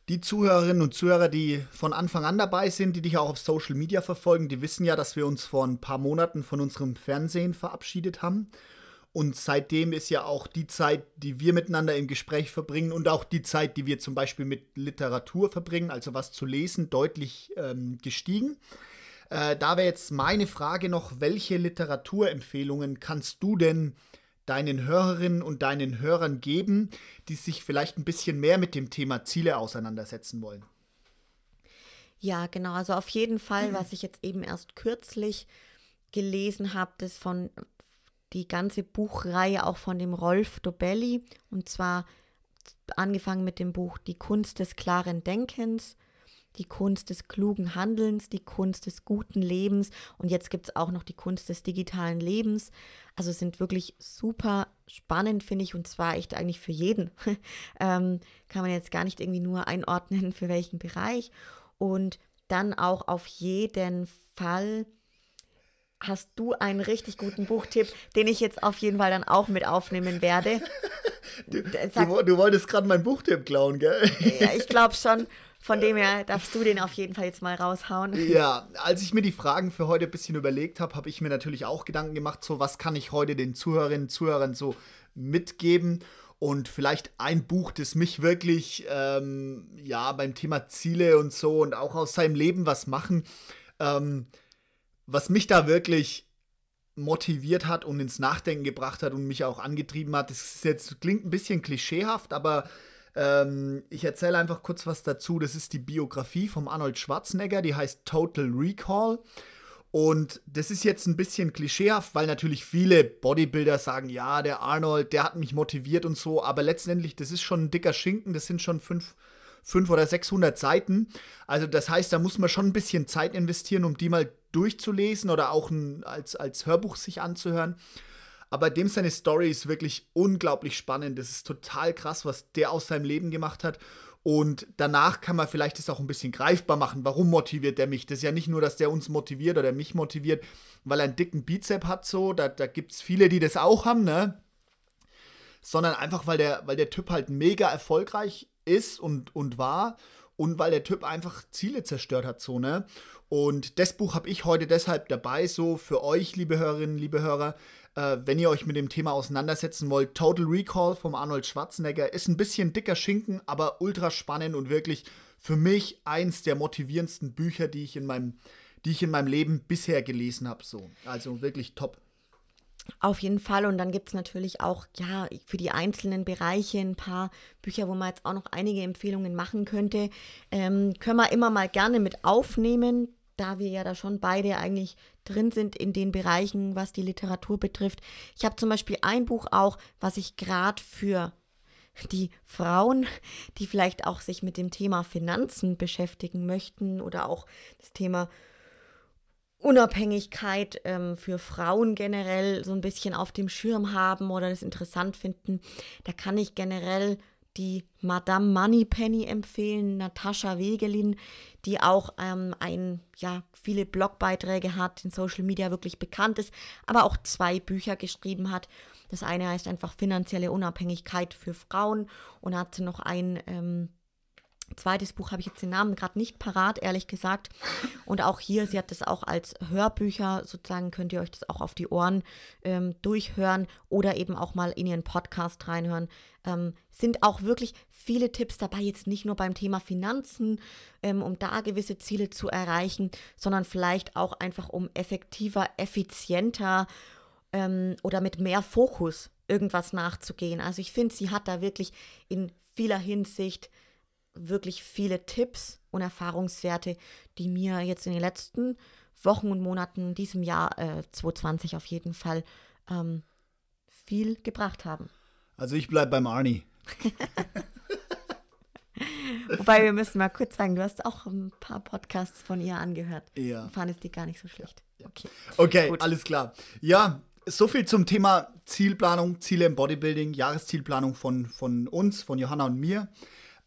Die Zuhörerinnen und Zuhörer, die von Anfang an dabei sind, die dich auch auf Social Media verfolgen, die wissen ja, dass wir uns vor ein paar Monaten von unserem Fernsehen verabschiedet haben. Und seitdem ist ja auch die Zeit, die wir miteinander im Gespräch verbringen und auch die Zeit, die wir zum Beispiel mit Literatur verbringen, also was zu lesen, deutlich ähm, gestiegen. Äh, da wäre jetzt meine Frage noch, welche Literaturempfehlungen kannst du denn deinen Hörerinnen und deinen Hörern geben, die sich vielleicht ein bisschen mehr mit dem Thema Ziele auseinandersetzen wollen? Ja, genau. Also auf jeden Fall, was ich jetzt eben erst kürzlich gelesen habe, das von die ganze Buchreihe auch von dem Rolf Dobelli und zwar angefangen mit dem Buch Die Kunst des klaren Denkens, die Kunst des klugen Handelns, die Kunst des guten Lebens und jetzt gibt es auch noch die Kunst des digitalen Lebens. Also sind wirklich super spannend, finde ich, und zwar echt eigentlich für jeden. (laughs) ähm, kann man jetzt gar nicht irgendwie nur einordnen, für welchen Bereich. Und dann auch auf jeden Fall hast du einen richtig guten Buchtipp, den ich jetzt auf jeden Fall dann auch mit aufnehmen werde. (laughs) Du, du, du wolltest gerade meinen Buchtipp klauen, gell? Ja, ich glaube schon. Von dem her (laughs) darfst du den auf jeden Fall jetzt mal raushauen. Ja, als ich mir die Fragen für heute ein bisschen überlegt habe, habe ich mir natürlich auch Gedanken gemacht, so was kann ich heute den Zuhörerinnen und Zuhörern so mitgeben und vielleicht ein Buch, das mich wirklich, ähm, ja, beim Thema Ziele und so und auch aus seinem Leben was machen, ähm, was mich da wirklich motiviert hat und ins Nachdenken gebracht hat und mich auch angetrieben hat. Das jetzt klingt ein bisschen klischeehaft, aber ähm, ich erzähle einfach kurz was dazu. Das ist die Biografie vom Arnold Schwarzenegger, die heißt Total Recall. Und das ist jetzt ein bisschen klischeehaft, weil natürlich viele Bodybuilder sagen, ja, der Arnold, der hat mich motiviert und so, aber letztendlich, das ist schon ein dicker Schinken, das sind schon fünf, fünf oder 600 Seiten. Also das heißt, da muss man schon ein bisschen Zeit investieren, um die mal durchzulesen oder auch ein, als, als Hörbuch sich anzuhören. Aber dem seine Story ist wirklich unglaublich spannend. Das ist total krass, was der aus seinem Leben gemacht hat. Und danach kann man vielleicht das auch ein bisschen greifbar machen. Warum motiviert der mich? Das ist ja nicht nur, dass der uns motiviert oder mich motiviert, weil er einen dicken Bizep hat, so. Da, da gibt es viele, die das auch haben, ne? Sondern einfach, weil der, weil der Typ halt mega erfolgreich ist und, und war und weil der Typ einfach Ziele zerstört hat, so, ne? Und das Buch habe ich heute deshalb dabei, so für euch, liebe Hörerinnen, liebe Hörer, äh, wenn ihr euch mit dem Thema auseinandersetzen wollt. Total Recall vom Arnold Schwarzenegger ist ein bisschen dicker Schinken, aber ultra spannend und wirklich für mich eins der motivierendsten Bücher, die ich in meinem, die ich in meinem Leben bisher gelesen habe. So. Also wirklich top. Auf jeden Fall. Und dann gibt es natürlich auch, ja, für die einzelnen Bereiche ein paar Bücher, wo man jetzt auch noch einige Empfehlungen machen könnte. Ähm, können wir immer mal gerne mit aufnehmen da wir ja da schon beide eigentlich drin sind in den Bereichen, was die Literatur betrifft. Ich habe zum Beispiel ein Buch auch, was ich gerade für die Frauen, die vielleicht auch sich mit dem Thema Finanzen beschäftigen möchten oder auch das Thema Unabhängigkeit ähm, für Frauen generell so ein bisschen auf dem Schirm haben oder das interessant finden, da kann ich generell die Madame Moneypenny empfehlen, Natascha Wegelin, die auch ähm, ein, ja, viele Blogbeiträge hat, in Social Media wirklich bekannt ist, aber auch zwei Bücher geschrieben hat. Das eine heißt einfach finanzielle Unabhängigkeit für Frauen und hat noch ein ähm, Zweites Buch habe ich jetzt den Namen gerade nicht parat, ehrlich gesagt. Und auch hier, sie hat das auch als Hörbücher, sozusagen könnt ihr euch das auch auf die Ohren ähm, durchhören oder eben auch mal in ihren Podcast reinhören. Ähm, sind auch wirklich viele Tipps dabei, jetzt nicht nur beim Thema Finanzen, ähm, um da gewisse Ziele zu erreichen, sondern vielleicht auch einfach um effektiver, effizienter ähm, oder mit mehr Fokus irgendwas nachzugehen. Also ich finde, sie hat da wirklich in vieler Hinsicht wirklich viele Tipps und Erfahrungswerte, die mir jetzt in den letzten Wochen und Monaten diesem Jahr äh, 2020 auf jeden Fall ähm, viel gebracht haben. Also ich bleibe beim Arnie. (laughs) Wobei wir müssen mal kurz sagen, du hast auch ein paar Podcasts von ihr angehört. Ja. Fandest die gar nicht so schlecht. Ja. Okay, okay alles klar. Ja, so viel zum Thema Zielplanung, Ziele im Bodybuilding, Jahreszielplanung von, von uns, von Johanna und mir.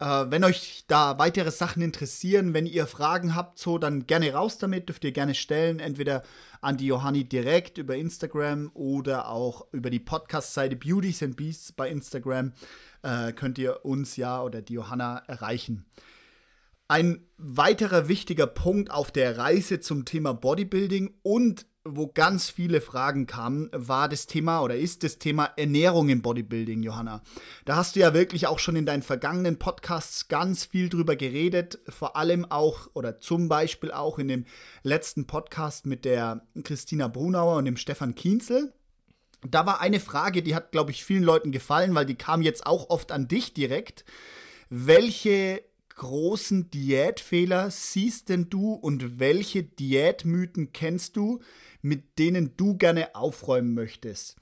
Äh, wenn euch da weitere Sachen interessieren, wenn ihr Fragen habt, so, dann gerne raus damit, dürft ihr gerne stellen, entweder an die Johanni direkt über Instagram oder auch über die Podcast-Seite Beauties and Beasts bei Instagram äh, könnt ihr uns ja oder die Johanna erreichen. Ein weiterer wichtiger Punkt auf der Reise zum Thema Bodybuilding und wo ganz viele Fragen kamen, war das Thema oder ist das Thema Ernährung im Bodybuilding, Johanna. Da hast du ja wirklich auch schon in deinen vergangenen Podcasts ganz viel drüber geredet, vor allem auch oder zum Beispiel auch in dem letzten Podcast mit der Christina Brunauer und dem Stefan Kienzel. Da war eine Frage, die hat, glaube ich, vielen Leuten gefallen, weil die kam jetzt auch oft an dich direkt. Welche großen Diätfehler siehst denn du und welche Diätmythen kennst du, mit denen du gerne aufräumen möchtest?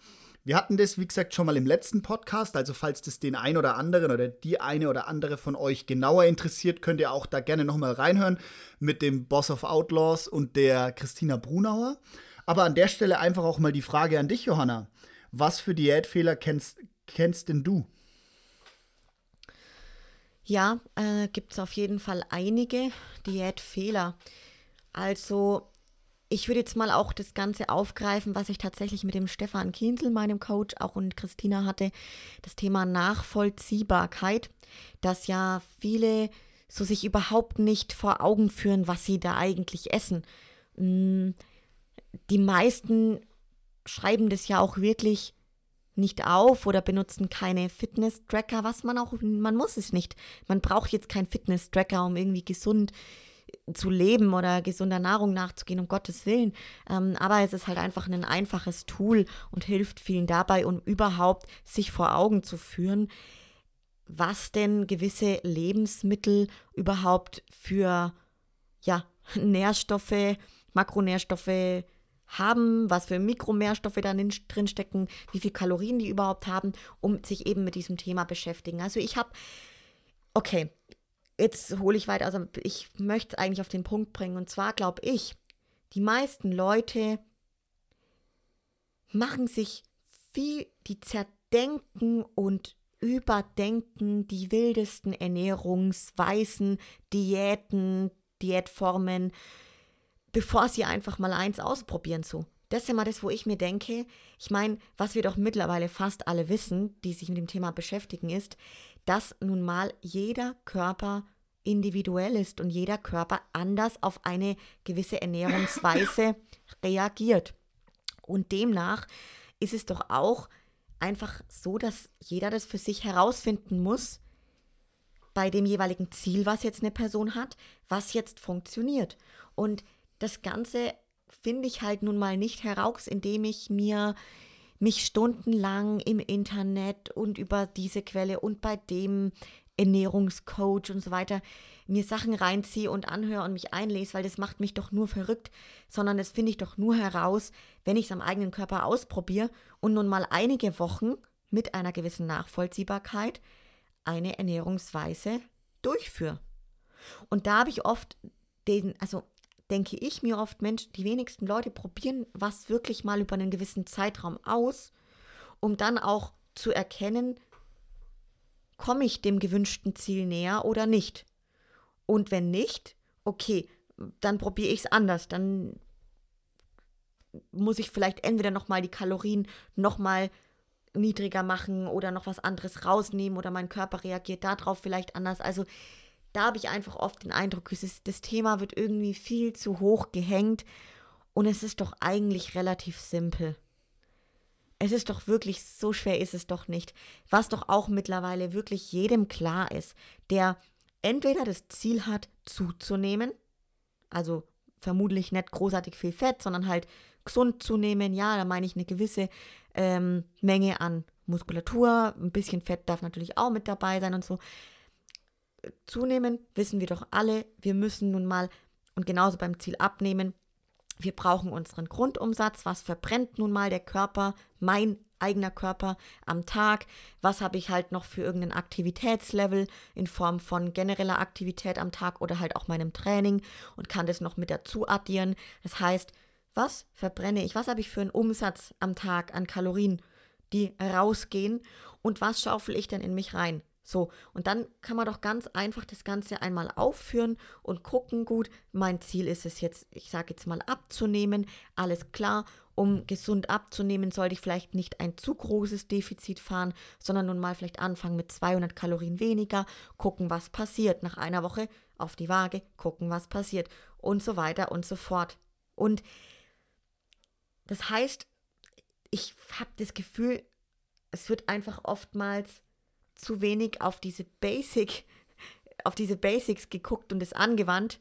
Wir hatten das, wie gesagt, schon mal im letzten Podcast. Also, falls das den ein oder anderen oder die eine oder andere von euch genauer interessiert, könnt ihr auch da gerne nochmal reinhören mit dem Boss of Outlaws und der Christina Brunauer. Aber an der Stelle einfach auch mal die Frage an dich, Johanna. Was für Diätfehler kennst, kennst denn du? Ja, äh, gibt es auf jeden Fall einige Diätfehler. Also ich würde jetzt mal auch das Ganze aufgreifen, was ich tatsächlich mit dem Stefan Kienzel, meinem Coach, auch und Christina hatte, das Thema Nachvollziehbarkeit, dass ja viele so sich überhaupt nicht vor Augen führen, was sie da eigentlich essen. Mm, die meisten schreiben das ja auch wirklich nicht auf oder benutzen keine Fitness-Tracker, was man auch, man muss es nicht. Man braucht jetzt keinen Fitness-Tracker, um irgendwie gesund zu leben oder gesunder Nahrung nachzugehen, um Gottes Willen. Ähm, aber es ist halt einfach ein einfaches Tool und hilft vielen dabei, um überhaupt sich vor Augen zu führen, was denn gewisse Lebensmittel überhaupt für ja, Nährstoffe, Makronährstoffe, haben, was für Mikronährstoffe da drin stecken, wie viel Kalorien die überhaupt haben, um sich eben mit diesem Thema beschäftigen. Also ich habe, okay, jetzt hole ich weiter, also ich möchte es eigentlich auf den Punkt bringen. Und zwar glaube ich, die meisten Leute machen sich viel, die zerdenken und überdenken die wildesten Ernährungsweisen, Diäten, Diätformen, bevor sie einfach mal eins ausprobieren so. Das ist ja mal das, wo ich mir denke, ich meine, was wir doch mittlerweile fast alle wissen, die sich mit dem Thema beschäftigen, ist, dass nun mal jeder Körper individuell ist und jeder Körper anders auf eine gewisse Ernährungsweise (laughs) reagiert. Und demnach ist es doch auch einfach so, dass jeder das für sich herausfinden muss, bei dem jeweiligen Ziel, was jetzt eine Person hat, was jetzt funktioniert. Und das Ganze finde ich halt nun mal nicht heraus, indem ich mir mich stundenlang im Internet und über diese Quelle und bei dem Ernährungscoach und so weiter mir Sachen reinziehe und anhöre und mich einlese, weil das macht mich doch nur verrückt, sondern das finde ich doch nur heraus, wenn ich es am eigenen Körper ausprobiere und nun mal einige Wochen mit einer gewissen Nachvollziehbarkeit eine Ernährungsweise durchführe. Und da habe ich oft den, also denke ich mir oft, Mensch, die wenigsten Leute probieren was wirklich mal über einen gewissen Zeitraum aus, um dann auch zu erkennen, komme ich dem gewünschten Ziel näher oder nicht. Und wenn nicht, okay, dann probiere ich es anders. Dann muss ich vielleicht entweder nochmal die Kalorien nochmal niedriger machen oder noch was anderes rausnehmen oder mein Körper reagiert darauf vielleicht anders. Also da habe ich einfach oft den Eindruck, ist, das Thema wird irgendwie viel zu hoch gehängt und es ist doch eigentlich relativ simpel. Es ist doch wirklich, so schwer ist es doch nicht. Was doch auch mittlerweile wirklich jedem klar ist, der entweder das Ziel hat, zuzunehmen, also vermutlich nicht großartig viel Fett, sondern halt gesund zunehmen. Ja, da meine ich eine gewisse ähm, Menge an Muskulatur, ein bisschen Fett darf natürlich auch mit dabei sein und so zunehmen, wissen wir doch alle, wir müssen nun mal und genauso beim Ziel abnehmen, wir brauchen unseren Grundumsatz, was verbrennt nun mal der Körper, mein eigener Körper am Tag, was habe ich halt noch für irgendein Aktivitätslevel in Form von genereller Aktivität am Tag oder halt auch meinem Training und kann das noch mit dazu addieren. Das heißt, was verbrenne ich, was habe ich für einen Umsatz am Tag an Kalorien, die rausgehen? Und was schaufel ich denn in mich rein? So, und dann kann man doch ganz einfach das Ganze einmal aufführen und gucken, gut, mein Ziel ist es jetzt, ich sage jetzt mal abzunehmen, alles klar, um gesund abzunehmen, sollte ich vielleicht nicht ein zu großes Defizit fahren, sondern nun mal vielleicht anfangen mit 200 Kalorien weniger, gucken, was passiert, nach einer Woche auf die Waage, gucken, was passiert. Und so weiter und so fort. Und das heißt, ich habe das Gefühl, es wird einfach oftmals zu wenig auf diese Basic, (laughs) auf diese Basics geguckt und es angewandt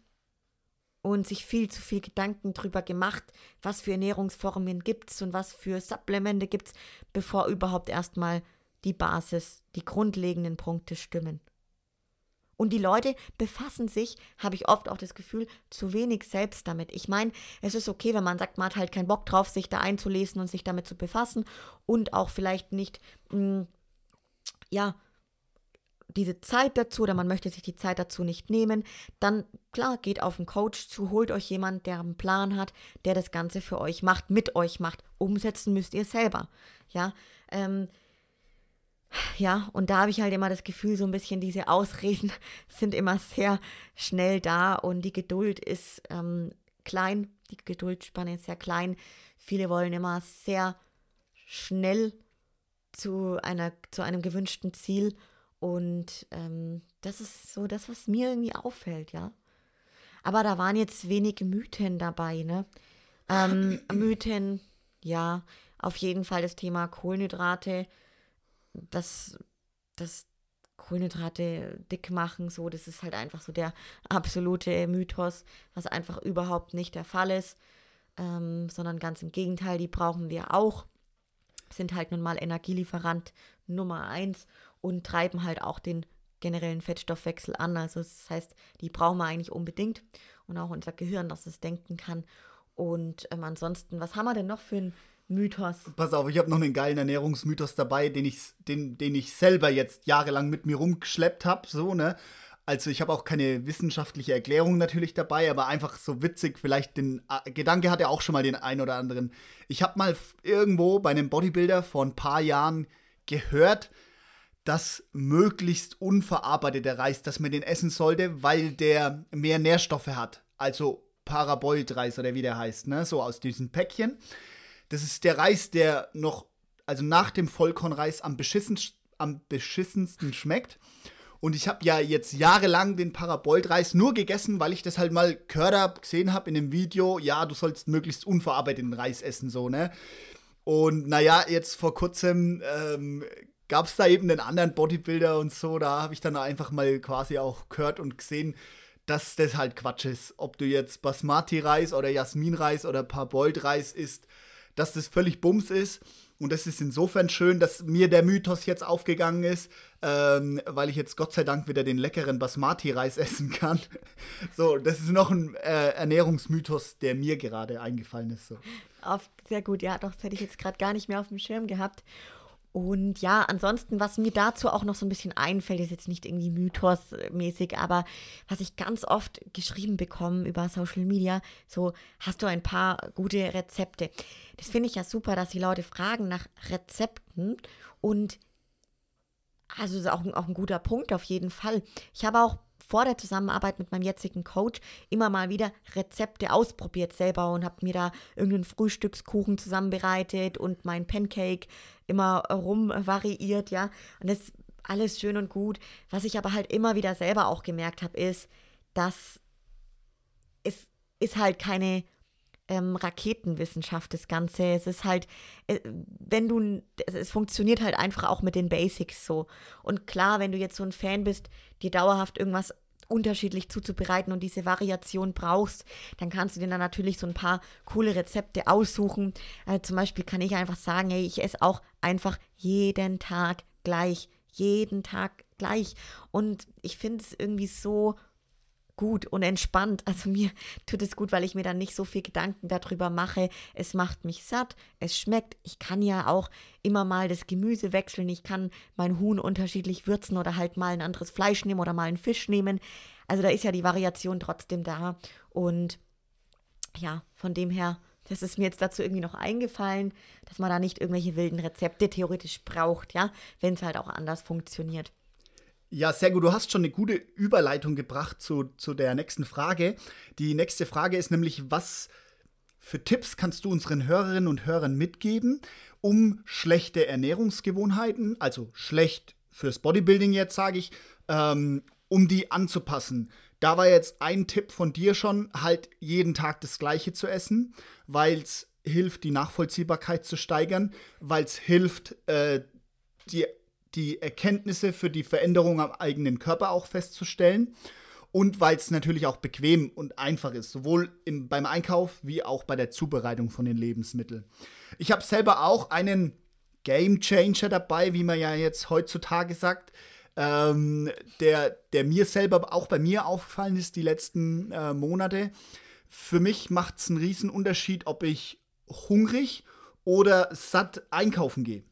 und sich viel zu viel Gedanken drüber gemacht, was für Ernährungsformen gibt es und was für Supplemente gibt es, bevor überhaupt erstmal die Basis, die grundlegenden Punkte stimmen. Und die Leute befassen sich, habe ich oft auch das Gefühl, zu wenig selbst damit. Ich meine, es ist okay, wenn man sagt, man hat halt keinen Bock drauf, sich da einzulesen und sich damit zu befassen und auch vielleicht nicht, mh, mm, ja, diese Zeit dazu oder man möchte sich die Zeit dazu nicht nehmen, dann klar, geht auf einen Coach zu, holt euch jemand, der einen Plan hat, der das Ganze für euch macht, mit euch macht. Umsetzen müsst ihr selber. Ja, ähm, ja, und da habe ich halt immer das Gefühl, so ein bisschen diese Ausreden (laughs) sind immer sehr schnell da und die Geduld ist ähm, klein, die Geduldsspanne ist sehr klein. Viele wollen immer sehr schnell zu, einer, zu einem gewünschten Ziel und ähm, das ist so das, was mir irgendwie auffällt, ja. Aber da waren jetzt wenig Mythen dabei, ne? Ähm, (clears throat) Mythen, ja, auf jeden Fall das Thema Kohlenhydrate dass, dass Kohlenhydrate dick machen, so, das ist halt einfach so der absolute Mythos, was einfach überhaupt nicht der Fall ist, ähm, sondern ganz im Gegenteil, die brauchen wir auch, sind halt nun mal Energielieferant Nummer eins und treiben halt auch den generellen Fettstoffwechsel an. Also das heißt, die brauchen wir eigentlich unbedingt und auch unser Gehirn, dass es denken kann. Und ähm, ansonsten, was haben wir denn noch für ein Mythos. Pass auf, ich habe noch einen geilen Ernährungsmythos dabei, den ich, den, den ich selber jetzt jahrelang mit mir rumgeschleppt habe, so, ne? Also ich habe auch keine wissenschaftliche Erklärung natürlich dabei, aber einfach so witzig, vielleicht den äh, Gedanke hat er auch schon mal den einen oder anderen. Ich habe mal irgendwo bei einem Bodybuilder vor ein paar Jahren gehört, dass möglichst unverarbeiteter Reis, dass man den essen sollte, weil der mehr Nährstoffe hat. Also Paraboiled-Reis oder wie der heißt, ne? So aus diesen Päckchen. Das ist der Reis, der noch, also nach dem Vollkornreis am, beschissensten, am beschissensten schmeckt. Und ich habe ja jetzt jahrelang den Parabold-Reis nur gegessen, weil ich das halt mal gehört gesehen habe in dem Video. Ja, du sollst möglichst unverarbeiteten Reis essen, so, ne? Und naja, jetzt vor kurzem ähm, gab es da eben einen anderen Bodybuilder und so. Da habe ich dann einfach mal quasi auch gehört und gesehen, dass das halt Quatsch ist. Ob du jetzt Basmati-Reis oder Jasmin-Reis oder Parboiled-Reis isst dass das völlig Bums ist. Und das ist insofern schön, dass mir der Mythos jetzt aufgegangen ist, ähm, weil ich jetzt Gott sei Dank wieder den leckeren Basmati-Reis (laughs) essen kann. so, das ist noch ein äh, Ernährungsmythos, der mir gerade eingefallen ist. So. Auf, sehr gut, ja, doch, das hätte ich jetzt gerade gar nicht mehr auf dem Schirm gehabt. Und ja, ansonsten, was mir dazu auch noch so ein bisschen einfällt, ist jetzt nicht irgendwie mythosmäßig, aber was ich ganz oft geschrieben bekomme über Social Media, so hast du ein paar gute Rezepte. Das finde ich ja super, dass die Leute fragen nach Rezepten und also ist auch, auch ein guter Punkt auf jeden Fall. Ich habe auch vor der Zusammenarbeit mit meinem jetzigen Coach immer mal wieder Rezepte ausprobiert selber und habe mir da irgendeinen Frühstückskuchen zusammenbereitet und mein Pancake immer rum variiert, ja. Und das ist alles schön und gut. Was ich aber halt immer wieder selber auch gemerkt habe, ist, dass es ist halt keine ähm, Raketenwissenschaft, das Ganze. Es ist halt, äh, wenn du, es, funktioniert halt einfach auch mit den Basics so. Und klar, wenn du jetzt so ein Fan bist, dir dauerhaft irgendwas unterschiedlich zuzubereiten und diese Variation brauchst, dann kannst du dir dann natürlich so ein paar coole Rezepte aussuchen. Äh, zum Beispiel kann ich einfach sagen, hey, ich esse auch einfach jeden Tag gleich. Jeden Tag gleich. Und ich finde es irgendwie so gut und entspannt. Also mir (laughs) tut es gut, weil ich mir dann nicht so viel Gedanken darüber mache. Es macht mich satt, es schmeckt. Ich kann ja auch immer mal das Gemüse wechseln. Ich kann mein Huhn unterschiedlich würzen oder halt mal ein anderes Fleisch nehmen oder mal einen Fisch nehmen. Also da ist ja die Variation trotzdem da. Und ja, von dem her, das ist mir jetzt dazu irgendwie noch eingefallen, dass man da nicht irgendwelche wilden Rezepte theoretisch braucht, ja, wenn es halt auch anders funktioniert. Ja, sehr gut. Du hast schon eine gute Überleitung gebracht zu, zu der nächsten Frage. Die nächste Frage ist nämlich, was für Tipps kannst du unseren Hörerinnen und Hörern mitgeben, um schlechte Ernährungsgewohnheiten, also schlecht fürs Bodybuilding jetzt sage ich, ähm, um die anzupassen? Da war jetzt ein Tipp von dir schon, halt jeden Tag das gleiche zu essen, weil es hilft, die Nachvollziehbarkeit zu steigern, weil es hilft, äh, die, die Erkenntnisse für die Veränderung am eigenen Körper auch festzustellen. Und weil es natürlich auch bequem und einfach ist, sowohl im, beim Einkauf wie auch bei der Zubereitung von den Lebensmitteln. Ich habe selber auch einen Game Changer dabei, wie man ja jetzt heutzutage sagt, ähm, der, der mir selber auch bei mir aufgefallen ist die letzten äh, Monate. Für mich macht es einen Unterschied, ob ich hungrig oder satt einkaufen gehe.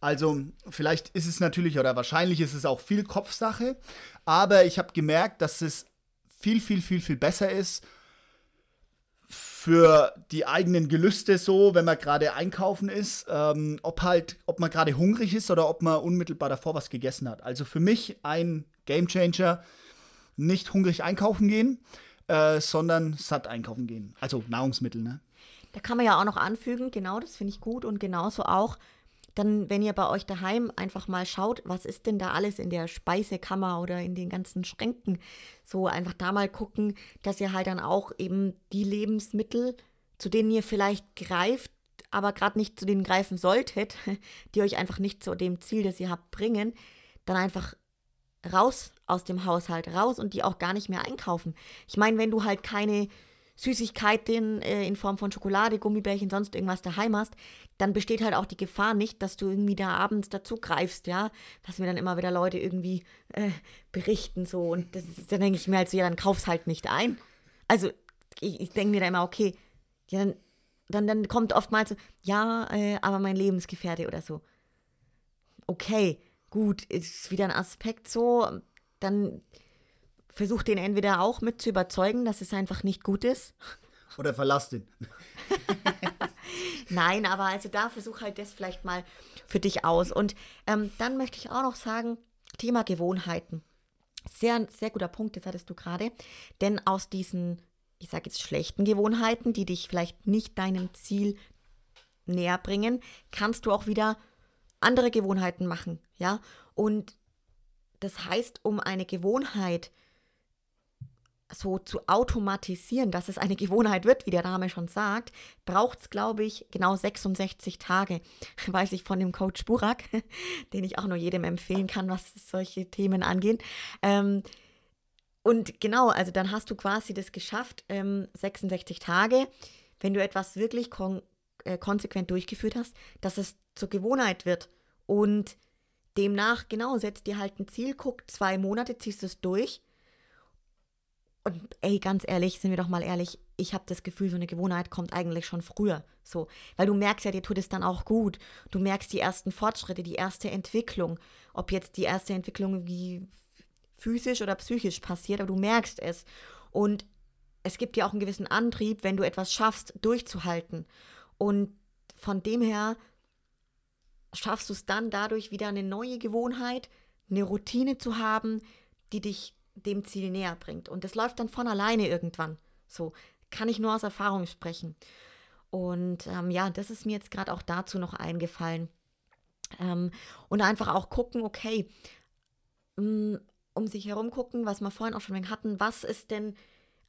Also vielleicht ist es natürlich oder wahrscheinlich ist es auch viel Kopfsache, aber ich habe gemerkt, dass es viel, viel, viel, viel besser ist für die eigenen Gelüste so, wenn man gerade einkaufen ist, ähm, ob halt, ob man gerade hungrig ist oder ob man unmittelbar davor was gegessen hat. Also für mich ein Gamechanger, nicht hungrig einkaufen gehen, äh, sondern satt einkaufen gehen. Also Nahrungsmittel, ne? Da kann man ja auch noch anfügen, genau, das finde ich gut und genauso auch, dann, wenn ihr bei euch daheim einfach mal schaut, was ist denn da alles in der Speisekammer oder in den ganzen Schränken, so einfach da mal gucken, dass ihr halt dann auch eben die Lebensmittel, zu denen ihr vielleicht greift, aber gerade nicht zu denen greifen solltet, (laughs) die euch einfach nicht zu dem Ziel, das ihr habt, bringen, dann einfach raus aus dem Haushalt, raus und die auch gar nicht mehr einkaufen. Ich meine, wenn du halt keine Süßigkeiten äh, in Form von Schokolade, Gummibärchen, sonst irgendwas daheim hast, dann besteht halt auch die Gefahr nicht, dass du irgendwie da abends dazu greifst, ja. Was mir dann immer wieder Leute irgendwie äh, berichten so. Und das ist, dann denke ich mir halt so, ja, dann kauf's halt nicht ein. Also ich, ich denke mir da immer, okay, ja, dann, dann, dann kommt oftmals so, ja, äh, aber mein Lebensgefährte oder so. Okay, gut, ist wieder ein Aspekt so, dann versuch den entweder auch mit zu überzeugen, dass es einfach nicht gut ist. Oder verlass den. (laughs) Nein, aber also da versuch halt das vielleicht mal für dich aus. Und ähm, dann möchte ich auch noch sagen, Thema Gewohnheiten. Sehr, sehr guter Punkt, das hattest du gerade. Denn aus diesen, ich sage jetzt schlechten Gewohnheiten, die dich vielleicht nicht deinem Ziel näher bringen, kannst du auch wieder andere Gewohnheiten machen, ja? Und das heißt, um eine Gewohnheit so zu automatisieren, dass es eine Gewohnheit wird, wie der Name schon sagt, braucht es, glaube ich, genau 66 Tage. (laughs) Weiß ich von dem Coach Burak, (laughs) den ich auch nur jedem empfehlen kann, was solche Themen angeht. Ähm, und genau, also dann hast du quasi das geschafft, ähm, 66 Tage, wenn du etwas wirklich kon äh, konsequent durchgeführt hast, dass es zur Gewohnheit wird. Und demnach, genau, setzt dir halt ein Ziel, guck, zwei Monate ziehst du es durch und ey, ganz ehrlich, sind wir doch mal ehrlich, ich habe das Gefühl, so eine Gewohnheit kommt eigentlich schon früher. So, weil du merkst ja, dir tut es dann auch gut. Du merkst die ersten Fortschritte, die erste Entwicklung. Ob jetzt die erste Entwicklung wie physisch oder psychisch passiert, aber du merkst es. Und es gibt dir auch einen gewissen Antrieb, wenn du etwas schaffst, durchzuhalten. Und von dem her schaffst du es dann dadurch wieder eine neue Gewohnheit, eine Routine zu haben, die dich dem Ziel näher bringt. Und das läuft dann von alleine irgendwann. So kann ich nur aus Erfahrung sprechen. Und ähm, ja, das ist mir jetzt gerade auch dazu noch eingefallen. Ähm, und einfach auch gucken, okay, mm, um sich herum gucken, was wir vorhin auch schon hatten, was ist denn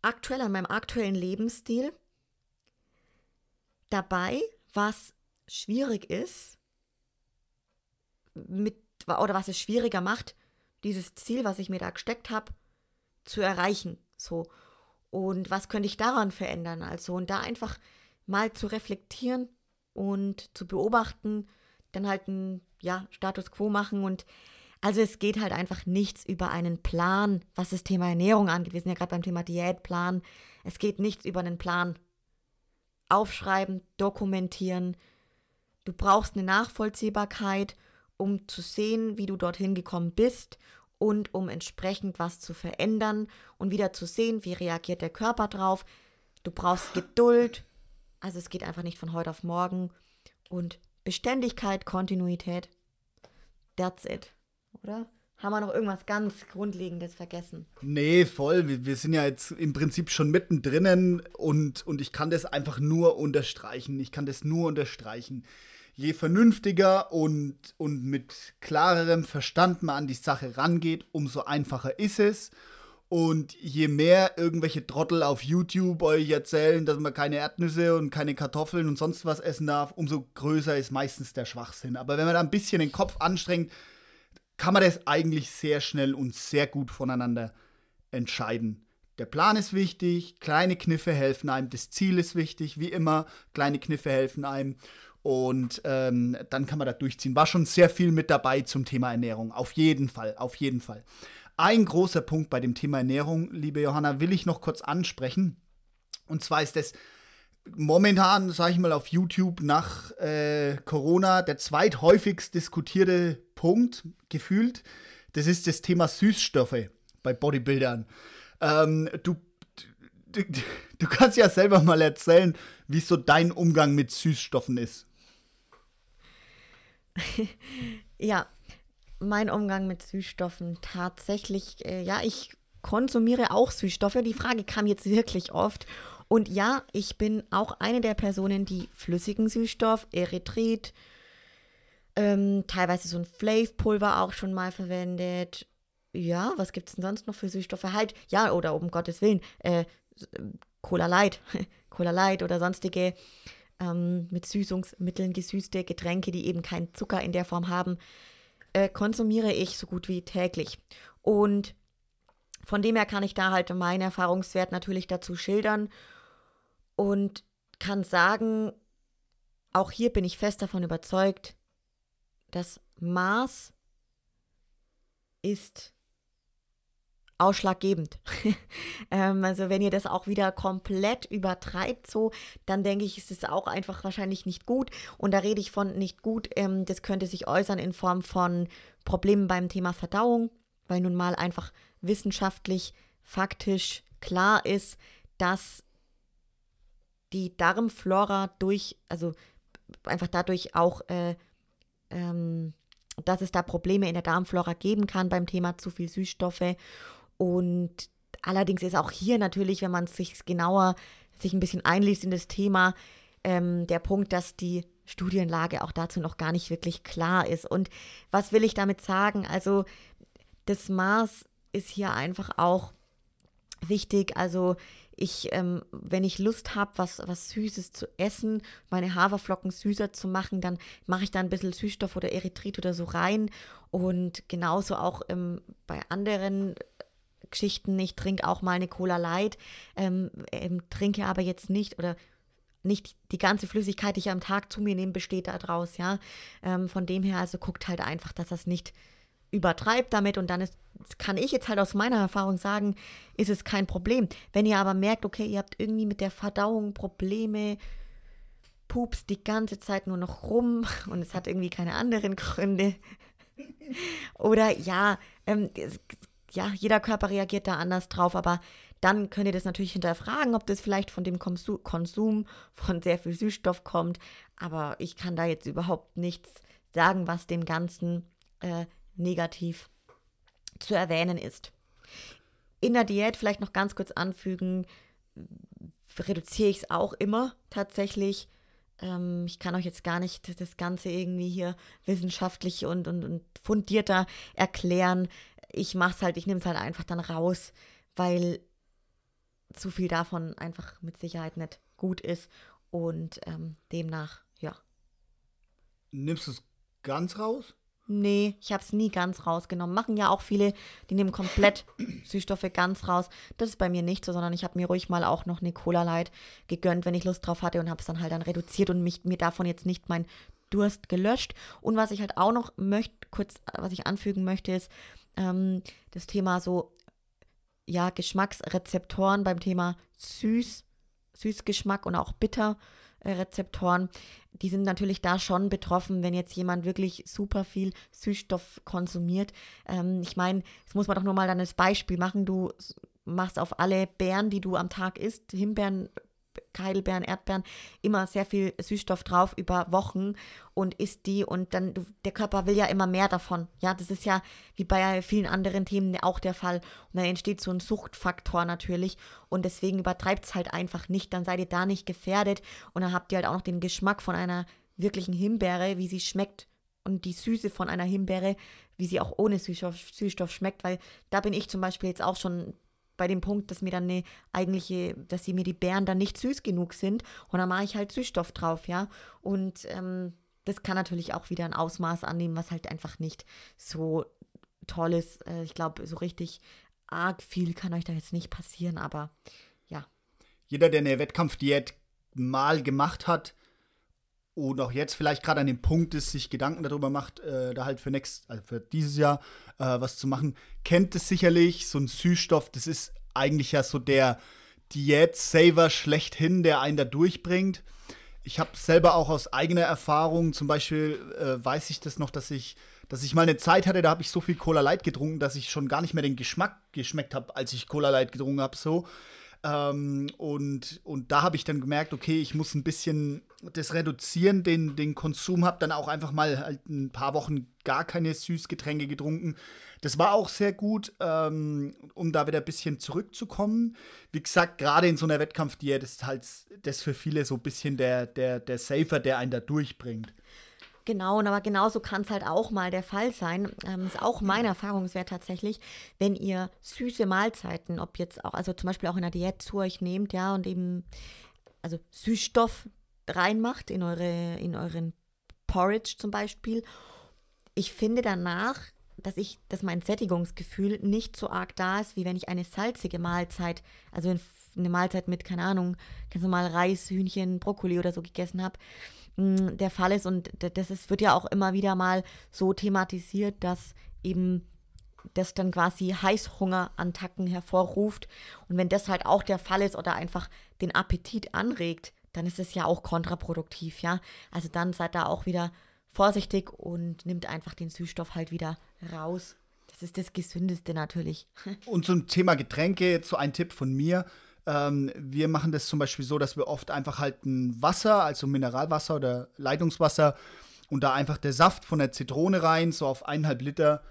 aktuell an meinem aktuellen Lebensstil dabei, was schwierig ist, mit, oder was es schwieriger macht, dieses Ziel, was ich mir da gesteckt habe, zu erreichen. So. Und was könnte ich daran verändern? Also, und da einfach mal zu reflektieren und zu beobachten, dann halt ein ja, Status quo machen und also es geht halt einfach nichts über einen Plan, was das Thema Ernährung angeht. Wir sind ja gerade beim Thema Diätplan. Es geht nichts über einen Plan. Aufschreiben, dokumentieren. Du brauchst eine Nachvollziehbarkeit, um zu sehen, wie du dorthin gekommen bist und um entsprechend was zu verändern und wieder zu sehen, wie reagiert der Körper drauf. Du brauchst Geduld, also es geht einfach nicht von heute auf morgen und Beständigkeit, Kontinuität. That's it, oder? Haben wir noch irgendwas ganz Grundlegendes vergessen? Nee, voll. Wir, wir sind ja jetzt im Prinzip schon mittendrin und, und ich kann das einfach nur unterstreichen. Ich kann das nur unterstreichen je vernünftiger und, und mit klarerem Verstand man an die Sache rangeht, umso einfacher ist es. Und je mehr irgendwelche Trottel auf YouTube euch erzählen, dass man keine Erdnüsse und keine Kartoffeln und sonst was essen darf, umso größer ist meistens der Schwachsinn. Aber wenn man da ein bisschen den Kopf anstrengt, kann man das eigentlich sehr schnell und sehr gut voneinander entscheiden. Der Plan ist wichtig, kleine Kniffe helfen einem, das Ziel ist wichtig, wie immer, kleine Kniffe helfen einem und ähm, dann kann man da durchziehen. War schon sehr viel mit dabei zum Thema Ernährung, auf jeden Fall, auf jeden Fall. Ein großer Punkt bei dem Thema Ernährung, liebe Johanna, will ich noch kurz ansprechen. Und zwar ist das momentan, sage ich mal, auf YouTube nach äh, Corona der zweithäufigst diskutierte Punkt gefühlt. Das ist das Thema Süßstoffe bei Bodybuildern. Ähm, du, du, du kannst ja selber mal erzählen, wie so dein Umgang mit Süßstoffen ist. (laughs) ja, mein Umgang mit Süßstoffen tatsächlich, äh, ja, ich konsumiere auch Süßstoffe. Die Frage kam jetzt wirklich oft. Und ja, ich bin auch eine der Personen, die flüssigen Süßstoff, Erythrit, ähm, teilweise so ein Flav-Pulver auch schon mal verwendet. Ja, was gibt es denn sonst noch für Süßstoffe? Halt, ja, oder um Gottes Willen, äh, Cola Light, (laughs) Cola Light oder sonstige ähm, mit Süßungsmitteln gesüßte Getränke, die eben keinen Zucker in der Form haben äh, konsumiere ich so gut wie täglich. Und von dem her kann ich da halt meinen Erfahrungswert natürlich dazu schildern und kann sagen, auch hier bin ich fest davon überzeugt, das Maß ist ausschlaggebend. (laughs) ähm, also wenn ihr das auch wieder komplett übertreibt, so, dann denke ich, ist es auch einfach wahrscheinlich nicht gut. Und da rede ich von nicht gut. Ähm, das könnte sich äußern in Form von Problemen beim Thema Verdauung, weil nun mal einfach wissenschaftlich, faktisch klar ist, dass die Darmflora durch, also einfach dadurch auch äh, ähm, dass es da Probleme in der Darmflora geben kann beim Thema zu viel Süßstoffe. Und allerdings ist auch hier natürlich, wenn man sich genauer sich ein bisschen einliest in das Thema, ähm, der Punkt, dass die Studienlage auch dazu noch gar nicht wirklich klar ist. Und was will ich damit sagen? Also das Maß ist hier einfach auch wichtig. Also ich, ähm, wenn ich Lust habe, was, was Süßes zu essen, meine Haferflocken süßer zu machen, dann mache ich da ein bisschen Süßstoff oder Erythrit oder so rein. Und genauso auch ähm, bei anderen Geschichten. Ich trinke auch mal eine Cola Light, ähm, ähm, trinke aber jetzt nicht oder nicht die ganze Flüssigkeit, die ich am Tag zu mir nehme, besteht daraus, ja. Ähm, von dem her, also guckt halt einfach, dass das nicht übertreibt damit und dann ist, kann ich jetzt halt aus meiner Erfahrung sagen, ist es kein Problem. Wenn ihr aber merkt, okay, ihr habt irgendwie mit der Verdauung Probleme, pups die ganze Zeit nur noch rum (laughs) und es hat irgendwie keine anderen Gründe. (laughs) Oder ja, ähm, es ja, jeder Körper reagiert da anders drauf, aber dann könnt ihr das natürlich hinterfragen, ob das vielleicht von dem Konsum von sehr viel Süßstoff kommt. Aber ich kann da jetzt überhaupt nichts sagen, was dem Ganzen äh, negativ zu erwähnen ist. In der Diät vielleicht noch ganz kurz anfügen, reduziere ich es auch immer tatsächlich. Ähm, ich kann euch jetzt gar nicht das Ganze irgendwie hier wissenschaftlich und, und, und fundierter erklären ich mach's halt, ich nehme es halt einfach dann raus, weil zu viel davon einfach mit Sicherheit nicht gut ist und ähm, demnach, ja. Nimmst du es ganz raus? Nee, ich habe es nie ganz rausgenommen. Machen ja auch viele, die nehmen komplett (clears throat) Süßstoffe ganz raus. Das ist bei mir nicht so, sondern ich habe mir ruhig mal auch noch eine Cola Light gegönnt, wenn ich Lust drauf hatte und habe es dann halt dann reduziert und mich, mir davon jetzt nicht mein Durst gelöscht. Und was ich halt auch noch möchte, kurz, was ich anfügen möchte, ist, ähm, das Thema so, ja, Geschmacksrezeptoren beim Thema süß, Süßgeschmack und auch Bitterrezeptoren, die sind natürlich da schon betroffen, wenn jetzt jemand wirklich super viel Süßstoff konsumiert. Ähm, ich meine, das muss man doch nur mal dann als Beispiel machen. Du machst auf alle Beeren, die du am Tag isst, Himbeeren, Heidelbeeren, Erdbeeren, immer sehr viel Süßstoff drauf über Wochen und isst die und dann, der Körper will ja immer mehr davon. Ja, das ist ja wie bei vielen anderen Themen auch der Fall. Und dann entsteht so ein Suchtfaktor natürlich und deswegen übertreibt es halt einfach nicht. Dann seid ihr da nicht gefährdet und dann habt ihr halt auch noch den Geschmack von einer wirklichen Himbeere, wie sie schmeckt und die Süße von einer Himbeere, wie sie auch ohne Süßstoff, Süßstoff schmeckt, weil da bin ich zum Beispiel jetzt auch schon bei dem Punkt, dass mir dann eine eigentliche, dass sie mir die Beeren dann nicht süß genug sind und dann mache ich halt Süßstoff drauf, ja. Und ähm, das kann natürlich auch wieder ein Ausmaß annehmen, was halt einfach nicht so toll ist. Äh, ich glaube, so richtig arg viel kann euch da jetzt nicht passieren, aber ja. Jeder, der eine Wettkampfdiät mal gemacht hat und auch jetzt vielleicht gerade an dem Punkt ist, sich Gedanken darüber macht, äh, da halt für nächstes, also für dieses Jahr äh, was zu machen, kennt es sicherlich. So ein Süßstoff, das ist eigentlich ja so der Diät-Saver schlechthin, der einen da durchbringt. Ich habe selber auch aus eigener Erfahrung, zum Beispiel äh, weiß ich das noch, dass ich dass ich mal eine Zeit hatte, da habe ich so viel Cola Light getrunken, dass ich schon gar nicht mehr den Geschmack geschmeckt habe, als ich Cola Light getrunken habe. So. Ähm, und, und da habe ich dann gemerkt, okay, ich muss ein bisschen das reduzieren, den, den Konsum, habe dann auch einfach mal halt ein paar Wochen gar keine Süßgetränke getrunken. Das war auch sehr gut, ähm, um da wieder ein bisschen zurückzukommen. Wie gesagt, gerade in so einer Wettkampfdiät ist halt das für viele so ein bisschen der, der, der Safer, der einen da durchbringt. Genau, aber genauso kann es halt auch mal der Fall sein. Ähm, ist auch mein Erfahrungswert tatsächlich, wenn ihr süße Mahlzeiten, ob jetzt auch, also zum Beispiel auch in der Diät zu euch nehmt, ja, und eben, also Süßstoff reinmacht in eure, in euren Porridge zum Beispiel. Ich finde danach, dass ich, dass mein Sättigungsgefühl nicht so arg da ist, wie wenn ich eine salzige Mahlzeit, also eine Mahlzeit mit, keine Ahnung, ganz normal Reis, Hühnchen, Brokkoli oder so gegessen habe der Fall ist. Und das ist, wird ja auch immer wieder mal so thematisiert, dass eben das dann quasi Heißhungerattacken hervorruft. Und wenn das halt auch der Fall ist oder einfach den Appetit anregt, dann ist es ja auch kontraproduktiv, ja. Also dann seid da auch wieder vorsichtig und nimmt einfach den Süßstoff halt wieder raus. Das ist das Gesündeste natürlich. (laughs) Und zum Thema Getränke, so ein Tipp von mir. Ähm, wir machen das zum Beispiel so, dass wir oft einfach halt ein Wasser, also Mineralwasser oder Leitungswasser, und da einfach der Saft von der Zitrone rein, so auf eineinhalb Liter.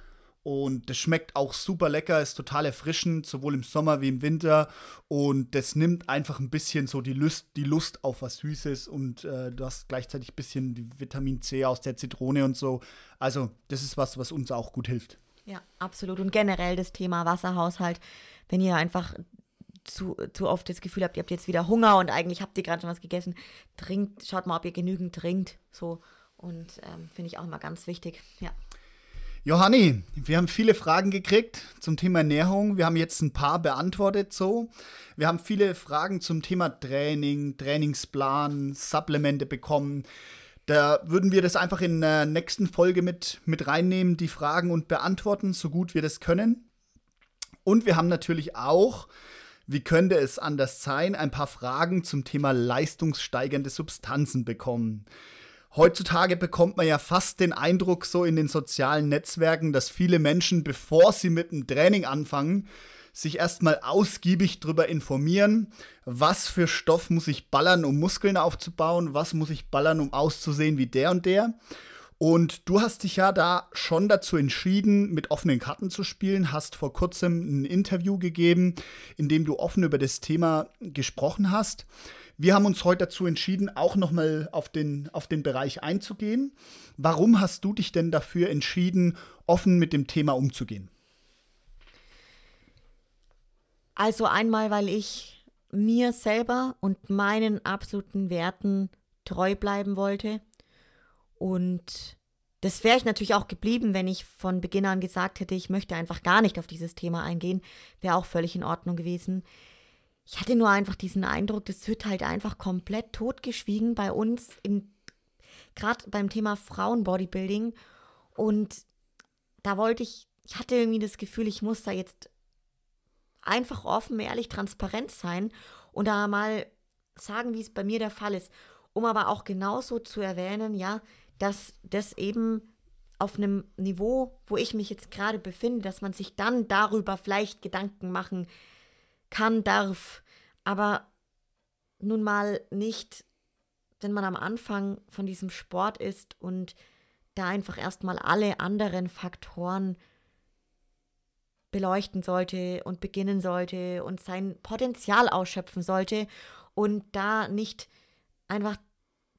Und das schmeckt auch super lecker, ist total erfrischend, sowohl im Sommer wie im Winter. Und das nimmt einfach ein bisschen so die Lust, die Lust auf was Süßes und äh, du hast gleichzeitig ein bisschen die Vitamin C aus der Zitrone und so. Also, das ist was, was uns auch gut hilft. Ja, absolut. Und generell das Thema Wasserhaushalt, wenn ihr einfach zu, zu oft das Gefühl habt, ihr habt jetzt wieder Hunger und eigentlich habt ihr gerade schon was gegessen, trinkt, schaut mal, ob ihr genügend trinkt. So. Und ähm, finde ich auch immer ganz wichtig. Ja. Johanni, wir haben viele Fragen gekriegt zum Thema Ernährung. Wir haben jetzt ein paar beantwortet so. Wir haben viele Fragen zum Thema Training, Trainingsplan, Supplemente bekommen. Da würden wir das einfach in der nächsten Folge mit, mit reinnehmen, die Fragen und beantworten, so gut wir das können. Und wir haben natürlich auch wie könnte es anders sein, ein paar Fragen zum Thema leistungssteigernde Substanzen bekommen. Heutzutage bekommt man ja fast den Eindruck so in den sozialen Netzwerken, dass viele Menschen, bevor sie mit dem Training anfangen, sich erstmal ausgiebig darüber informieren, was für Stoff muss ich ballern, um Muskeln aufzubauen, was muss ich ballern, um auszusehen wie der und der. Und du hast dich ja da schon dazu entschieden, mit offenen Karten zu spielen, hast vor kurzem ein Interview gegeben, in dem du offen über das Thema gesprochen hast. Wir haben uns heute dazu entschieden, auch nochmal auf den, auf den Bereich einzugehen. Warum hast du dich denn dafür entschieden, offen mit dem Thema umzugehen? Also einmal, weil ich mir selber und meinen absoluten Werten treu bleiben wollte und das wäre ich natürlich auch geblieben, wenn ich von Beginn an gesagt hätte, ich möchte einfach gar nicht auf dieses Thema eingehen. Wäre auch völlig in Ordnung gewesen. Ich hatte nur einfach diesen Eindruck, das wird halt einfach komplett totgeschwiegen bei uns, gerade beim Thema Frauenbodybuilding. Und da wollte ich, ich hatte irgendwie das Gefühl, ich muss da jetzt einfach offen, ehrlich, transparent sein und da mal sagen, wie es bei mir der Fall ist. Um aber auch genauso zu erwähnen, ja, dass das eben auf einem Niveau, wo ich mich jetzt gerade befinde, dass man sich dann darüber vielleicht Gedanken machen kann, darf, aber nun mal nicht, wenn man am Anfang von diesem Sport ist und da einfach erstmal alle anderen Faktoren beleuchten sollte und beginnen sollte und sein Potenzial ausschöpfen sollte und da nicht einfach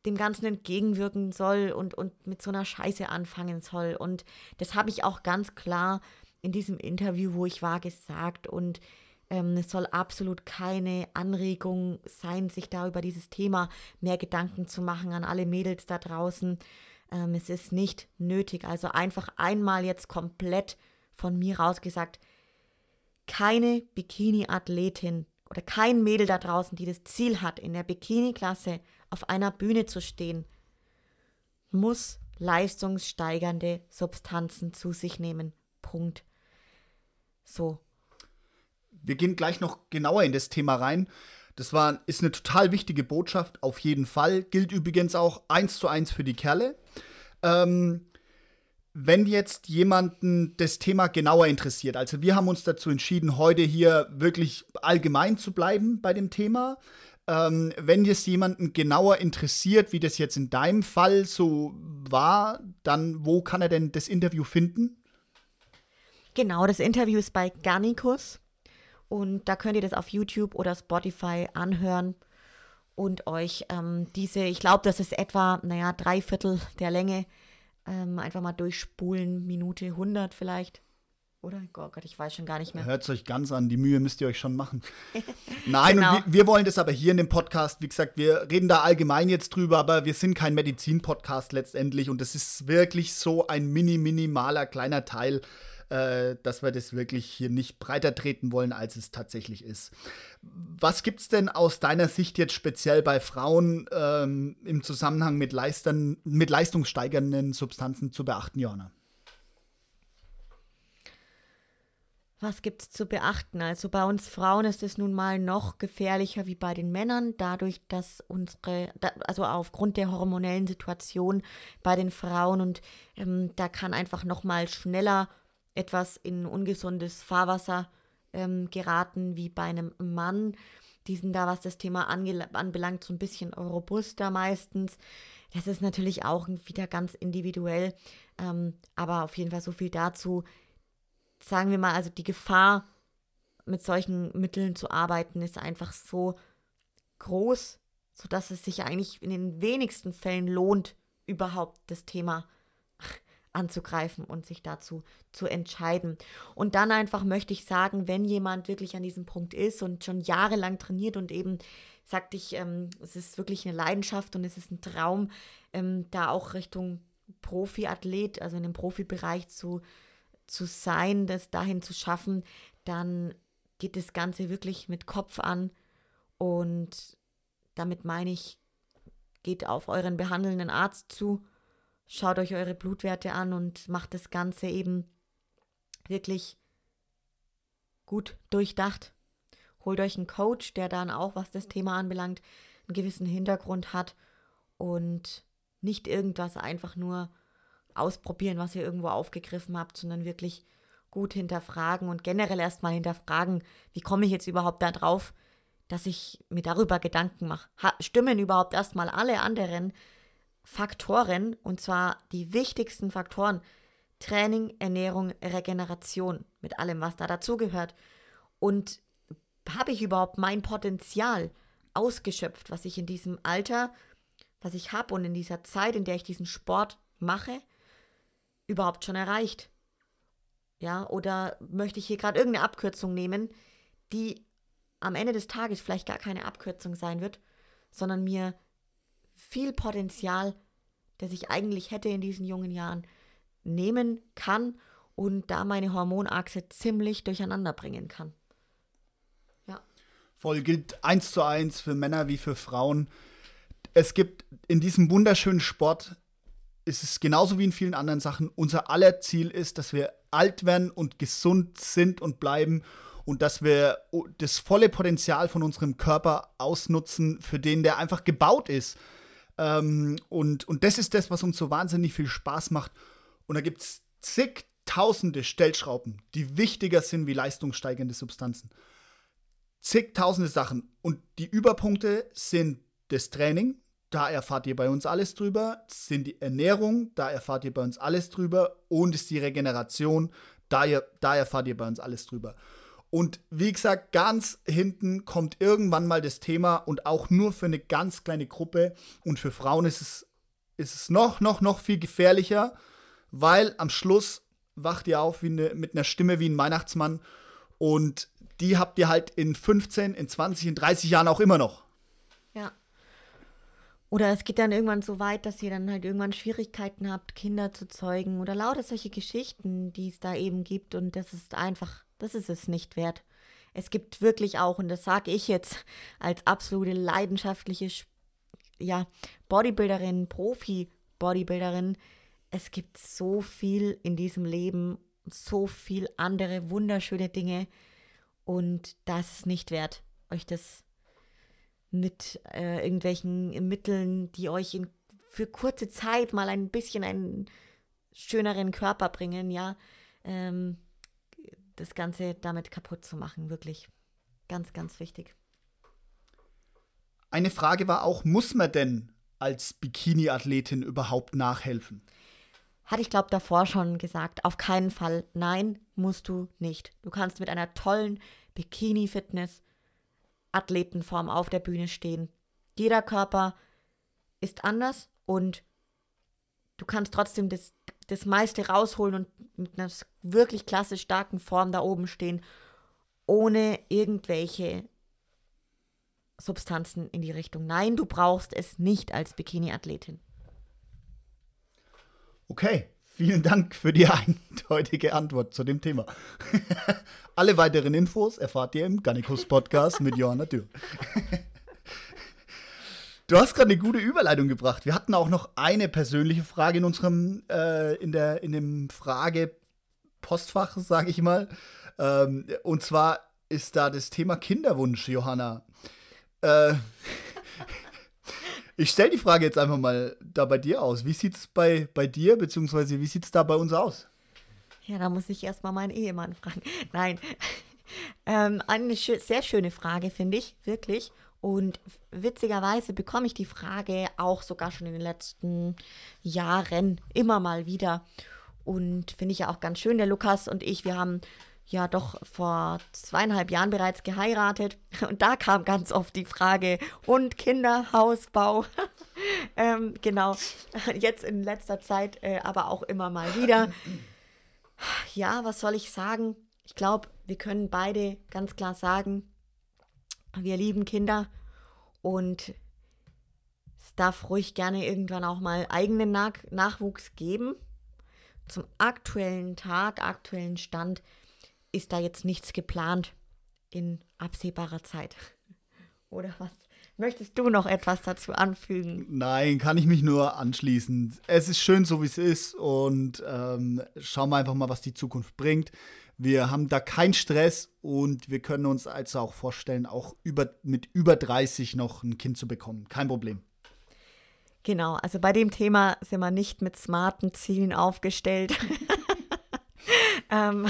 dem Ganzen entgegenwirken soll und, und mit so einer Scheiße anfangen soll. Und das habe ich auch ganz klar in diesem Interview, wo ich war, gesagt. Und Ähm, es soll absolut keine Anregung sein, sich da über dieses Thema mehr Gedanken zu machen an alle Mädels da draußen. Ähm, es ist nicht nötig. Also einfach einmal jetzt komplett von mir rausgesagt, keine Bikini-Athletin oder kein Mädel da draußen, die das Ziel hat, in der Bikini-Klasse auf einer Bühne zu stehen, muss leistungssteigernde Substanzen zu sich nehmen. Punkt. So. Wir gehen gleich noch genauer in das Thema rein. Das war, ist eine total wichtige Botschaft, auf jeden Fall. Gilt übrigens auch eins zu eins für die Kerle. Ähm, wenn jetzt jemanden das Thema genauer interessiert, also wir haben uns dazu entschieden, heute hier wirklich allgemein zu bleiben bei dem Thema. Ähm, wenn es jemanden genauer interessiert, wie das jetzt in deinem Fall so war, dann wo kann er denn das Interview finden? Genau, das Interview ist bei Garnicus. Und da könnt ihr das auf YouTube oder Spotify anhören und euch ähm, diese, ich glaube, das ist etwa, naja, drei Viertel der Länge, ähm, einfach mal durchspulen, Minute 100 vielleicht. Oder? Oh Gott, ich weiß schon gar nicht mehr. Hört es euch ganz an, die Mühe müsst ihr euch schon machen. (laughs) Nein, genau. wir, wir, wollen das aber hier in dem Podcast, wie gesagt, wir reden da allgemein jetzt drüber, aber wir sind kein Medizin-Podcast letztendlich und das ist wirklich so ein mini, minimaler kleiner Teil äh, dass wir das wirklich hier nicht breiter treten wollen, als es tatsächlich ist. Was gibt es denn aus deiner Sicht jetzt speziell bei Frauen ähm, im Zusammenhang mit, Leistern, mit leistungssteigernden Substanzen zu beachten, Johanna? Was gibt es zu beachten? Also bei uns Frauen ist es nun mal noch gefährlicher wie bei den Männern, dadurch, dass unsere, also aufgrund der hormonellen Situation bei den Frauen und ähm, da kann einfach noch mal schneller etwas in ungesundes Fahrwasser ähm, geraten wie bei einem Mann. Die sind da, was das Thema anbelangt, so ein bisschen robuster meistens. Das ist natürlich auch wieder ganz individuell, ähm, aber auf jeden Fall so viel dazu. Sagen wir mal, also die Gefahr, mit solchen Mitteln zu arbeiten, ist einfach so groß, sodass es sich eigentlich in den wenigsten Fällen lohnt, überhaupt das Thema anzugreifen und sich dazu zu entscheiden. Und dann einfach möchte ich sagen, wenn jemand wirklich an diesem Punkt ist und schon jahrelang trainiert und eben sagt, ich, ähm, es ist wirklich eine Leidenschaft und es ist ein Traum, ähm, da auch Richtung Profiathlet, also in dem Profibereich zu, zu sein, das dahin zu schaffen, dann geht das Ganze wirklich mit Kopf an und damit meine ich, geht auf euren behandelnden Arzt zu schaut euch eure Blutwerte an und macht das Ganze eben wirklich gut durchdacht. Holt euch einen Coach, der dann auch, was das Thema anbelangt, einen gewissen Hintergrund hat und nicht irgendwas einfach nur ausprobieren, was ihr irgendwo aufgegriffen habt, sondern wirklich gut hinterfragen und generell erstmal hinterfragen, wie komme ich jetzt überhaupt da drauf, dass ich mir darüber Gedanken mache. Stimmen überhaupt erstmal alle anderen Faktoren, und zwar die wichtigsten Faktoren, Training, Ernährung, Regeneration, mit allem, was da dazugehört. Und habe ich überhaupt mein Potenzial ausgeschöpft, was ich in diesem Alter, was ich habe und in dieser Zeit, in der ich diesen Sport mache, überhaupt schon erreicht? Ja, oder möchte ich hier gerade irgendeine Abkürzung nehmen, die am Ende des Tages vielleicht gar keine Abkürzung sein wird, sondern mir viel Potenzial, das ich eigentlich hätte in diesen jungen Jahren, nehmen kann und da meine Hormonachse ziemlich durcheinander bringen kann. Ja. Voll gilt eins zu eins für Männer wie für Frauen. Es gibt in diesem wunderschönen Sport, ist es genauso wie in vielen anderen Sachen, unser aller Ziel ist, dass wir alt werden und gesund sind und bleiben und dass wir das volle Potenzial von unserem Körper ausnutzen, für den der einfach gebaut ist. Ähm, und, und das ist das, was uns so wahnsinnig viel Spaß macht. Und da gibt es zigtausende Stellschrauben, die wichtiger sind wie leistungssteigernde Substanzen. Zigtausende Sachen. Und die Überpunkte sind das Training, da erfahrt ihr bei uns alles drüber, sind die Ernährung, da erfahrt ihr bei uns alles drüber und ist die Regeneration, da, ihr, da erfahrt ihr bei uns alles drüber. Und wie gesagt, ganz hinten kommt irgendwann mal das Thema und auch nur für eine ganz kleine Gruppe. Und für Frauen ist es, ist es noch, noch, noch viel gefährlicher, weil am Schluss wacht ihr auf wie eine, mit einer Stimme wie ein Weihnachtsmann und die habt ihr halt in 15, in 20, in 30 Jahren auch immer noch. Ja. Oder es geht dann irgendwann so weit, dass ihr dann halt irgendwann Schwierigkeiten habt, Kinder zu zeugen oder lauter solche Geschichten, die es da eben gibt. Und das ist einfach, das ist es nicht wert. Es gibt wirklich auch, und das sage ich jetzt als absolute leidenschaftliche ja, Bodybuilderin, Profi-Bodybuilderin, es gibt so viel in diesem Leben, so viel andere wunderschöne Dinge und das ist nicht wert, euch das mit äh, irgendwelchen Mitteln, die euch in, für kurze Zeit mal ein bisschen einen schöneren Körper bringen, ja, ähm, das Ganze damit kaputt zu machen, wirklich. Ganz, ganz wichtig. Eine Frage war auch, muss man denn als Bikini-Athletin überhaupt nachhelfen? Hatte ich, glaube davor schon gesagt. Auf keinen Fall. Nein, musst du nicht. Du kannst mit einer tollen Bikini-Fitness Athletenform auf der Bühne stehen. Jeder Körper ist anders und du kannst trotzdem das, das meiste rausholen und mit einer wirklich klasse starken Form da oben stehen, ohne irgendwelche Substanzen in die Richtung. Nein, du brauchst es nicht als Bikini-Athletin. Okay, vielen Dank für die (laughs) eindeutige Antwort zu dem Thema. (laughs) Alle weiteren Infos erfahrt ihr im Gannikus Podcast mit Johanna Dürr. (laughs) Du hast gerade eine gute Überleitung gebracht. Wir hatten auch noch eine persönliche Frage in unserem, äh, in, der, in dem Frage-Postfach, sage ich mal. Ähm, und zwar ist da das Thema Kinderwunsch, Johanna. Äh, (laughs) ich stelle die Frage jetzt einfach mal da bei dir aus. Wie sieht es bei, bei dir, beziehungsweise wie sieht es da bei uns aus? Ja, da muss ich erstmal meinen Ehemann fragen. (laughs) Nein. Ähm, eine schö sehr schöne Frage, finde ich, wirklich. Und witzigerweise bekomme ich die Frage auch sogar schon in den letzten Jahren immer mal wieder. Und finde ich ja auch ganz schön, der Lukas und ich, wir haben ja doch vor zweieinhalb Jahren bereits geheiratet. (laughs) Und da kam ganz oft die Frage, und Kinderhausbau. (laughs) ähm, genau, (laughs) jetzt in letzter Zeit äh, aber auch immer mal wieder. Ja, was soll ich sagen? Ich glaube, wir können beide ganz klar sagen, wir lieben Kinder und es darf ruhig gerne irgendwann auch mal eigenen Nach Nachwuchs geben. Zum aktuellen Tag, aktuellen Stand ist da jetzt nichts geplant in absehbarer Zeit. (laughs) Oder was? Möchtest du noch etwas dazu anfügen? Nein, kann ich mich nur anschließen. Es ist schön, so wie es ist und ähm, schauen wir einfach mal, was die Zukunft bringt. Wir haben da keinen Stress und wir können uns also auch vorstellen, auch über, mit über 30 noch ein Kind zu bekommen. Kein Problem. Genau, also bei dem Thema sind wir nicht mit smarten Zielen aufgestellt. (laughs) ähm,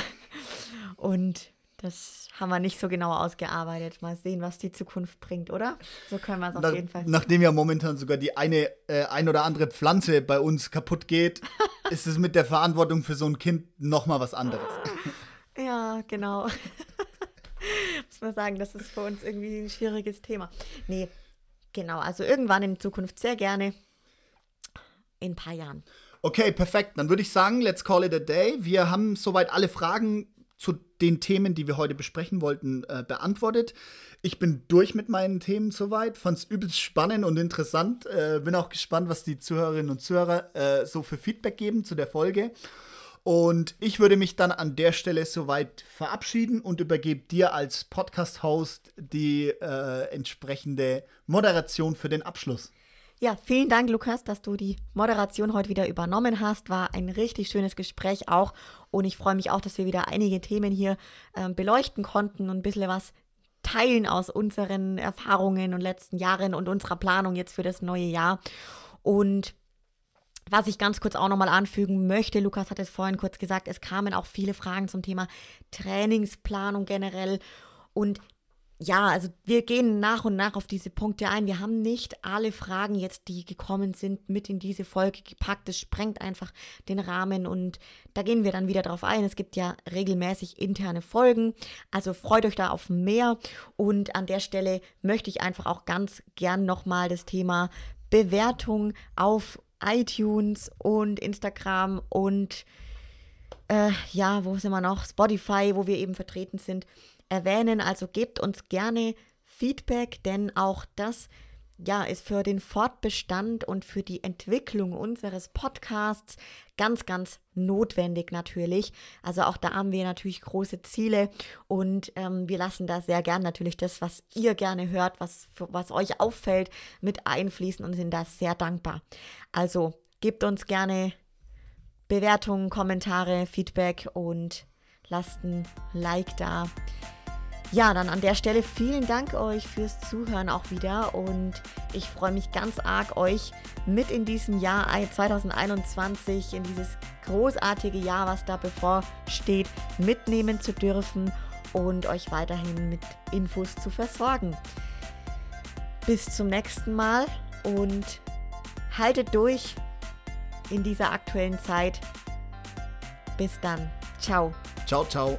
und das haben wir nicht so genau ausgearbeitet. Mal sehen, was die Zukunft bringt, oder? So können wir es auf Nach, jeden Fall. Nachdem ja momentan sogar die eine äh, ein oder andere Pflanze bei uns kaputt geht, (laughs) ist es mit der Verantwortung für so ein Kind nochmal was anderes. (laughs) Ja, genau. (laughs) Muss man sagen, das ist für uns irgendwie ein schwieriges Thema. Nee, genau. Also irgendwann in Zukunft sehr gerne. In ein paar Jahren. Okay, perfekt. Dann würde ich sagen, let's call it a day. Wir haben soweit alle Fragen zu den Themen, die wir heute besprechen wollten, äh, beantwortet. Ich bin durch mit meinen Themen soweit, fand es übelst spannend und interessant. Äh, bin auch gespannt, was die Zuhörerinnen und Zuhörer äh, so für Feedback geben zu der Folge. Und ich würde mich dann an der Stelle soweit verabschieden und übergebe dir als Podcast-Host die äh, entsprechende Moderation für den Abschluss. Ja, vielen Dank, Lukas, dass du die Moderation heute wieder übernommen hast. War ein richtig schönes Gespräch auch. Und ich freue mich auch, dass wir wieder einige Themen hier äh, beleuchten konnten und ein bisschen was teilen aus unseren Erfahrungen und letzten Jahren und unserer Planung jetzt für das neue Jahr. Und was ich ganz kurz auch nochmal anfügen möchte, Lukas hat es vorhin kurz gesagt, es kamen auch viele Fragen zum Thema Trainingsplanung generell. Und ja, also wir gehen nach und nach auf diese Punkte ein. Wir haben nicht alle Fragen jetzt, die gekommen sind, mit in diese Folge gepackt. Das sprengt einfach den Rahmen und da gehen wir dann wieder drauf ein. Es gibt ja regelmäßig interne Folgen, also freut euch da auf mehr. Und an der Stelle möchte ich einfach auch ganz gern nochmal das Thema Bewertung auf iTunes und Instagram und äh, ja, wo sind wir noch? Spotify, wo wir eben vertreten sind erwähnen. Also gebt uns gerne Feedback, denn auch das ja, ist für den Fortbestand und für die Entwicklung unseres Podcasts ganz, ganz notwendig natürlich. Also auch da haben wir natürlich große Ziele und ähm, wir lassen da sehr gern natürlich das, was ihr gerne hört, was, was euch auffällt, mit einfließen und sind da sehr dankbar. Also gebt uns gerne Bewertungen, Kommentare, Feedback und lasst ein Like da. Ja, dann an der Stelle vielen Dank euch fürs Zuhören auch wieder und ich freue mich ganz arg, euch mit in diesem Jahr 2021, in dieses großartige Jahr, was da bevorsteht, mitnehmen zu dürfen und euch weiterhin mit Infos zu versorgen. Bis zum nächsten Mal und haltet durch in dieser aktuellen Zeit. Bis dann. Ciao. Ciao, ciao.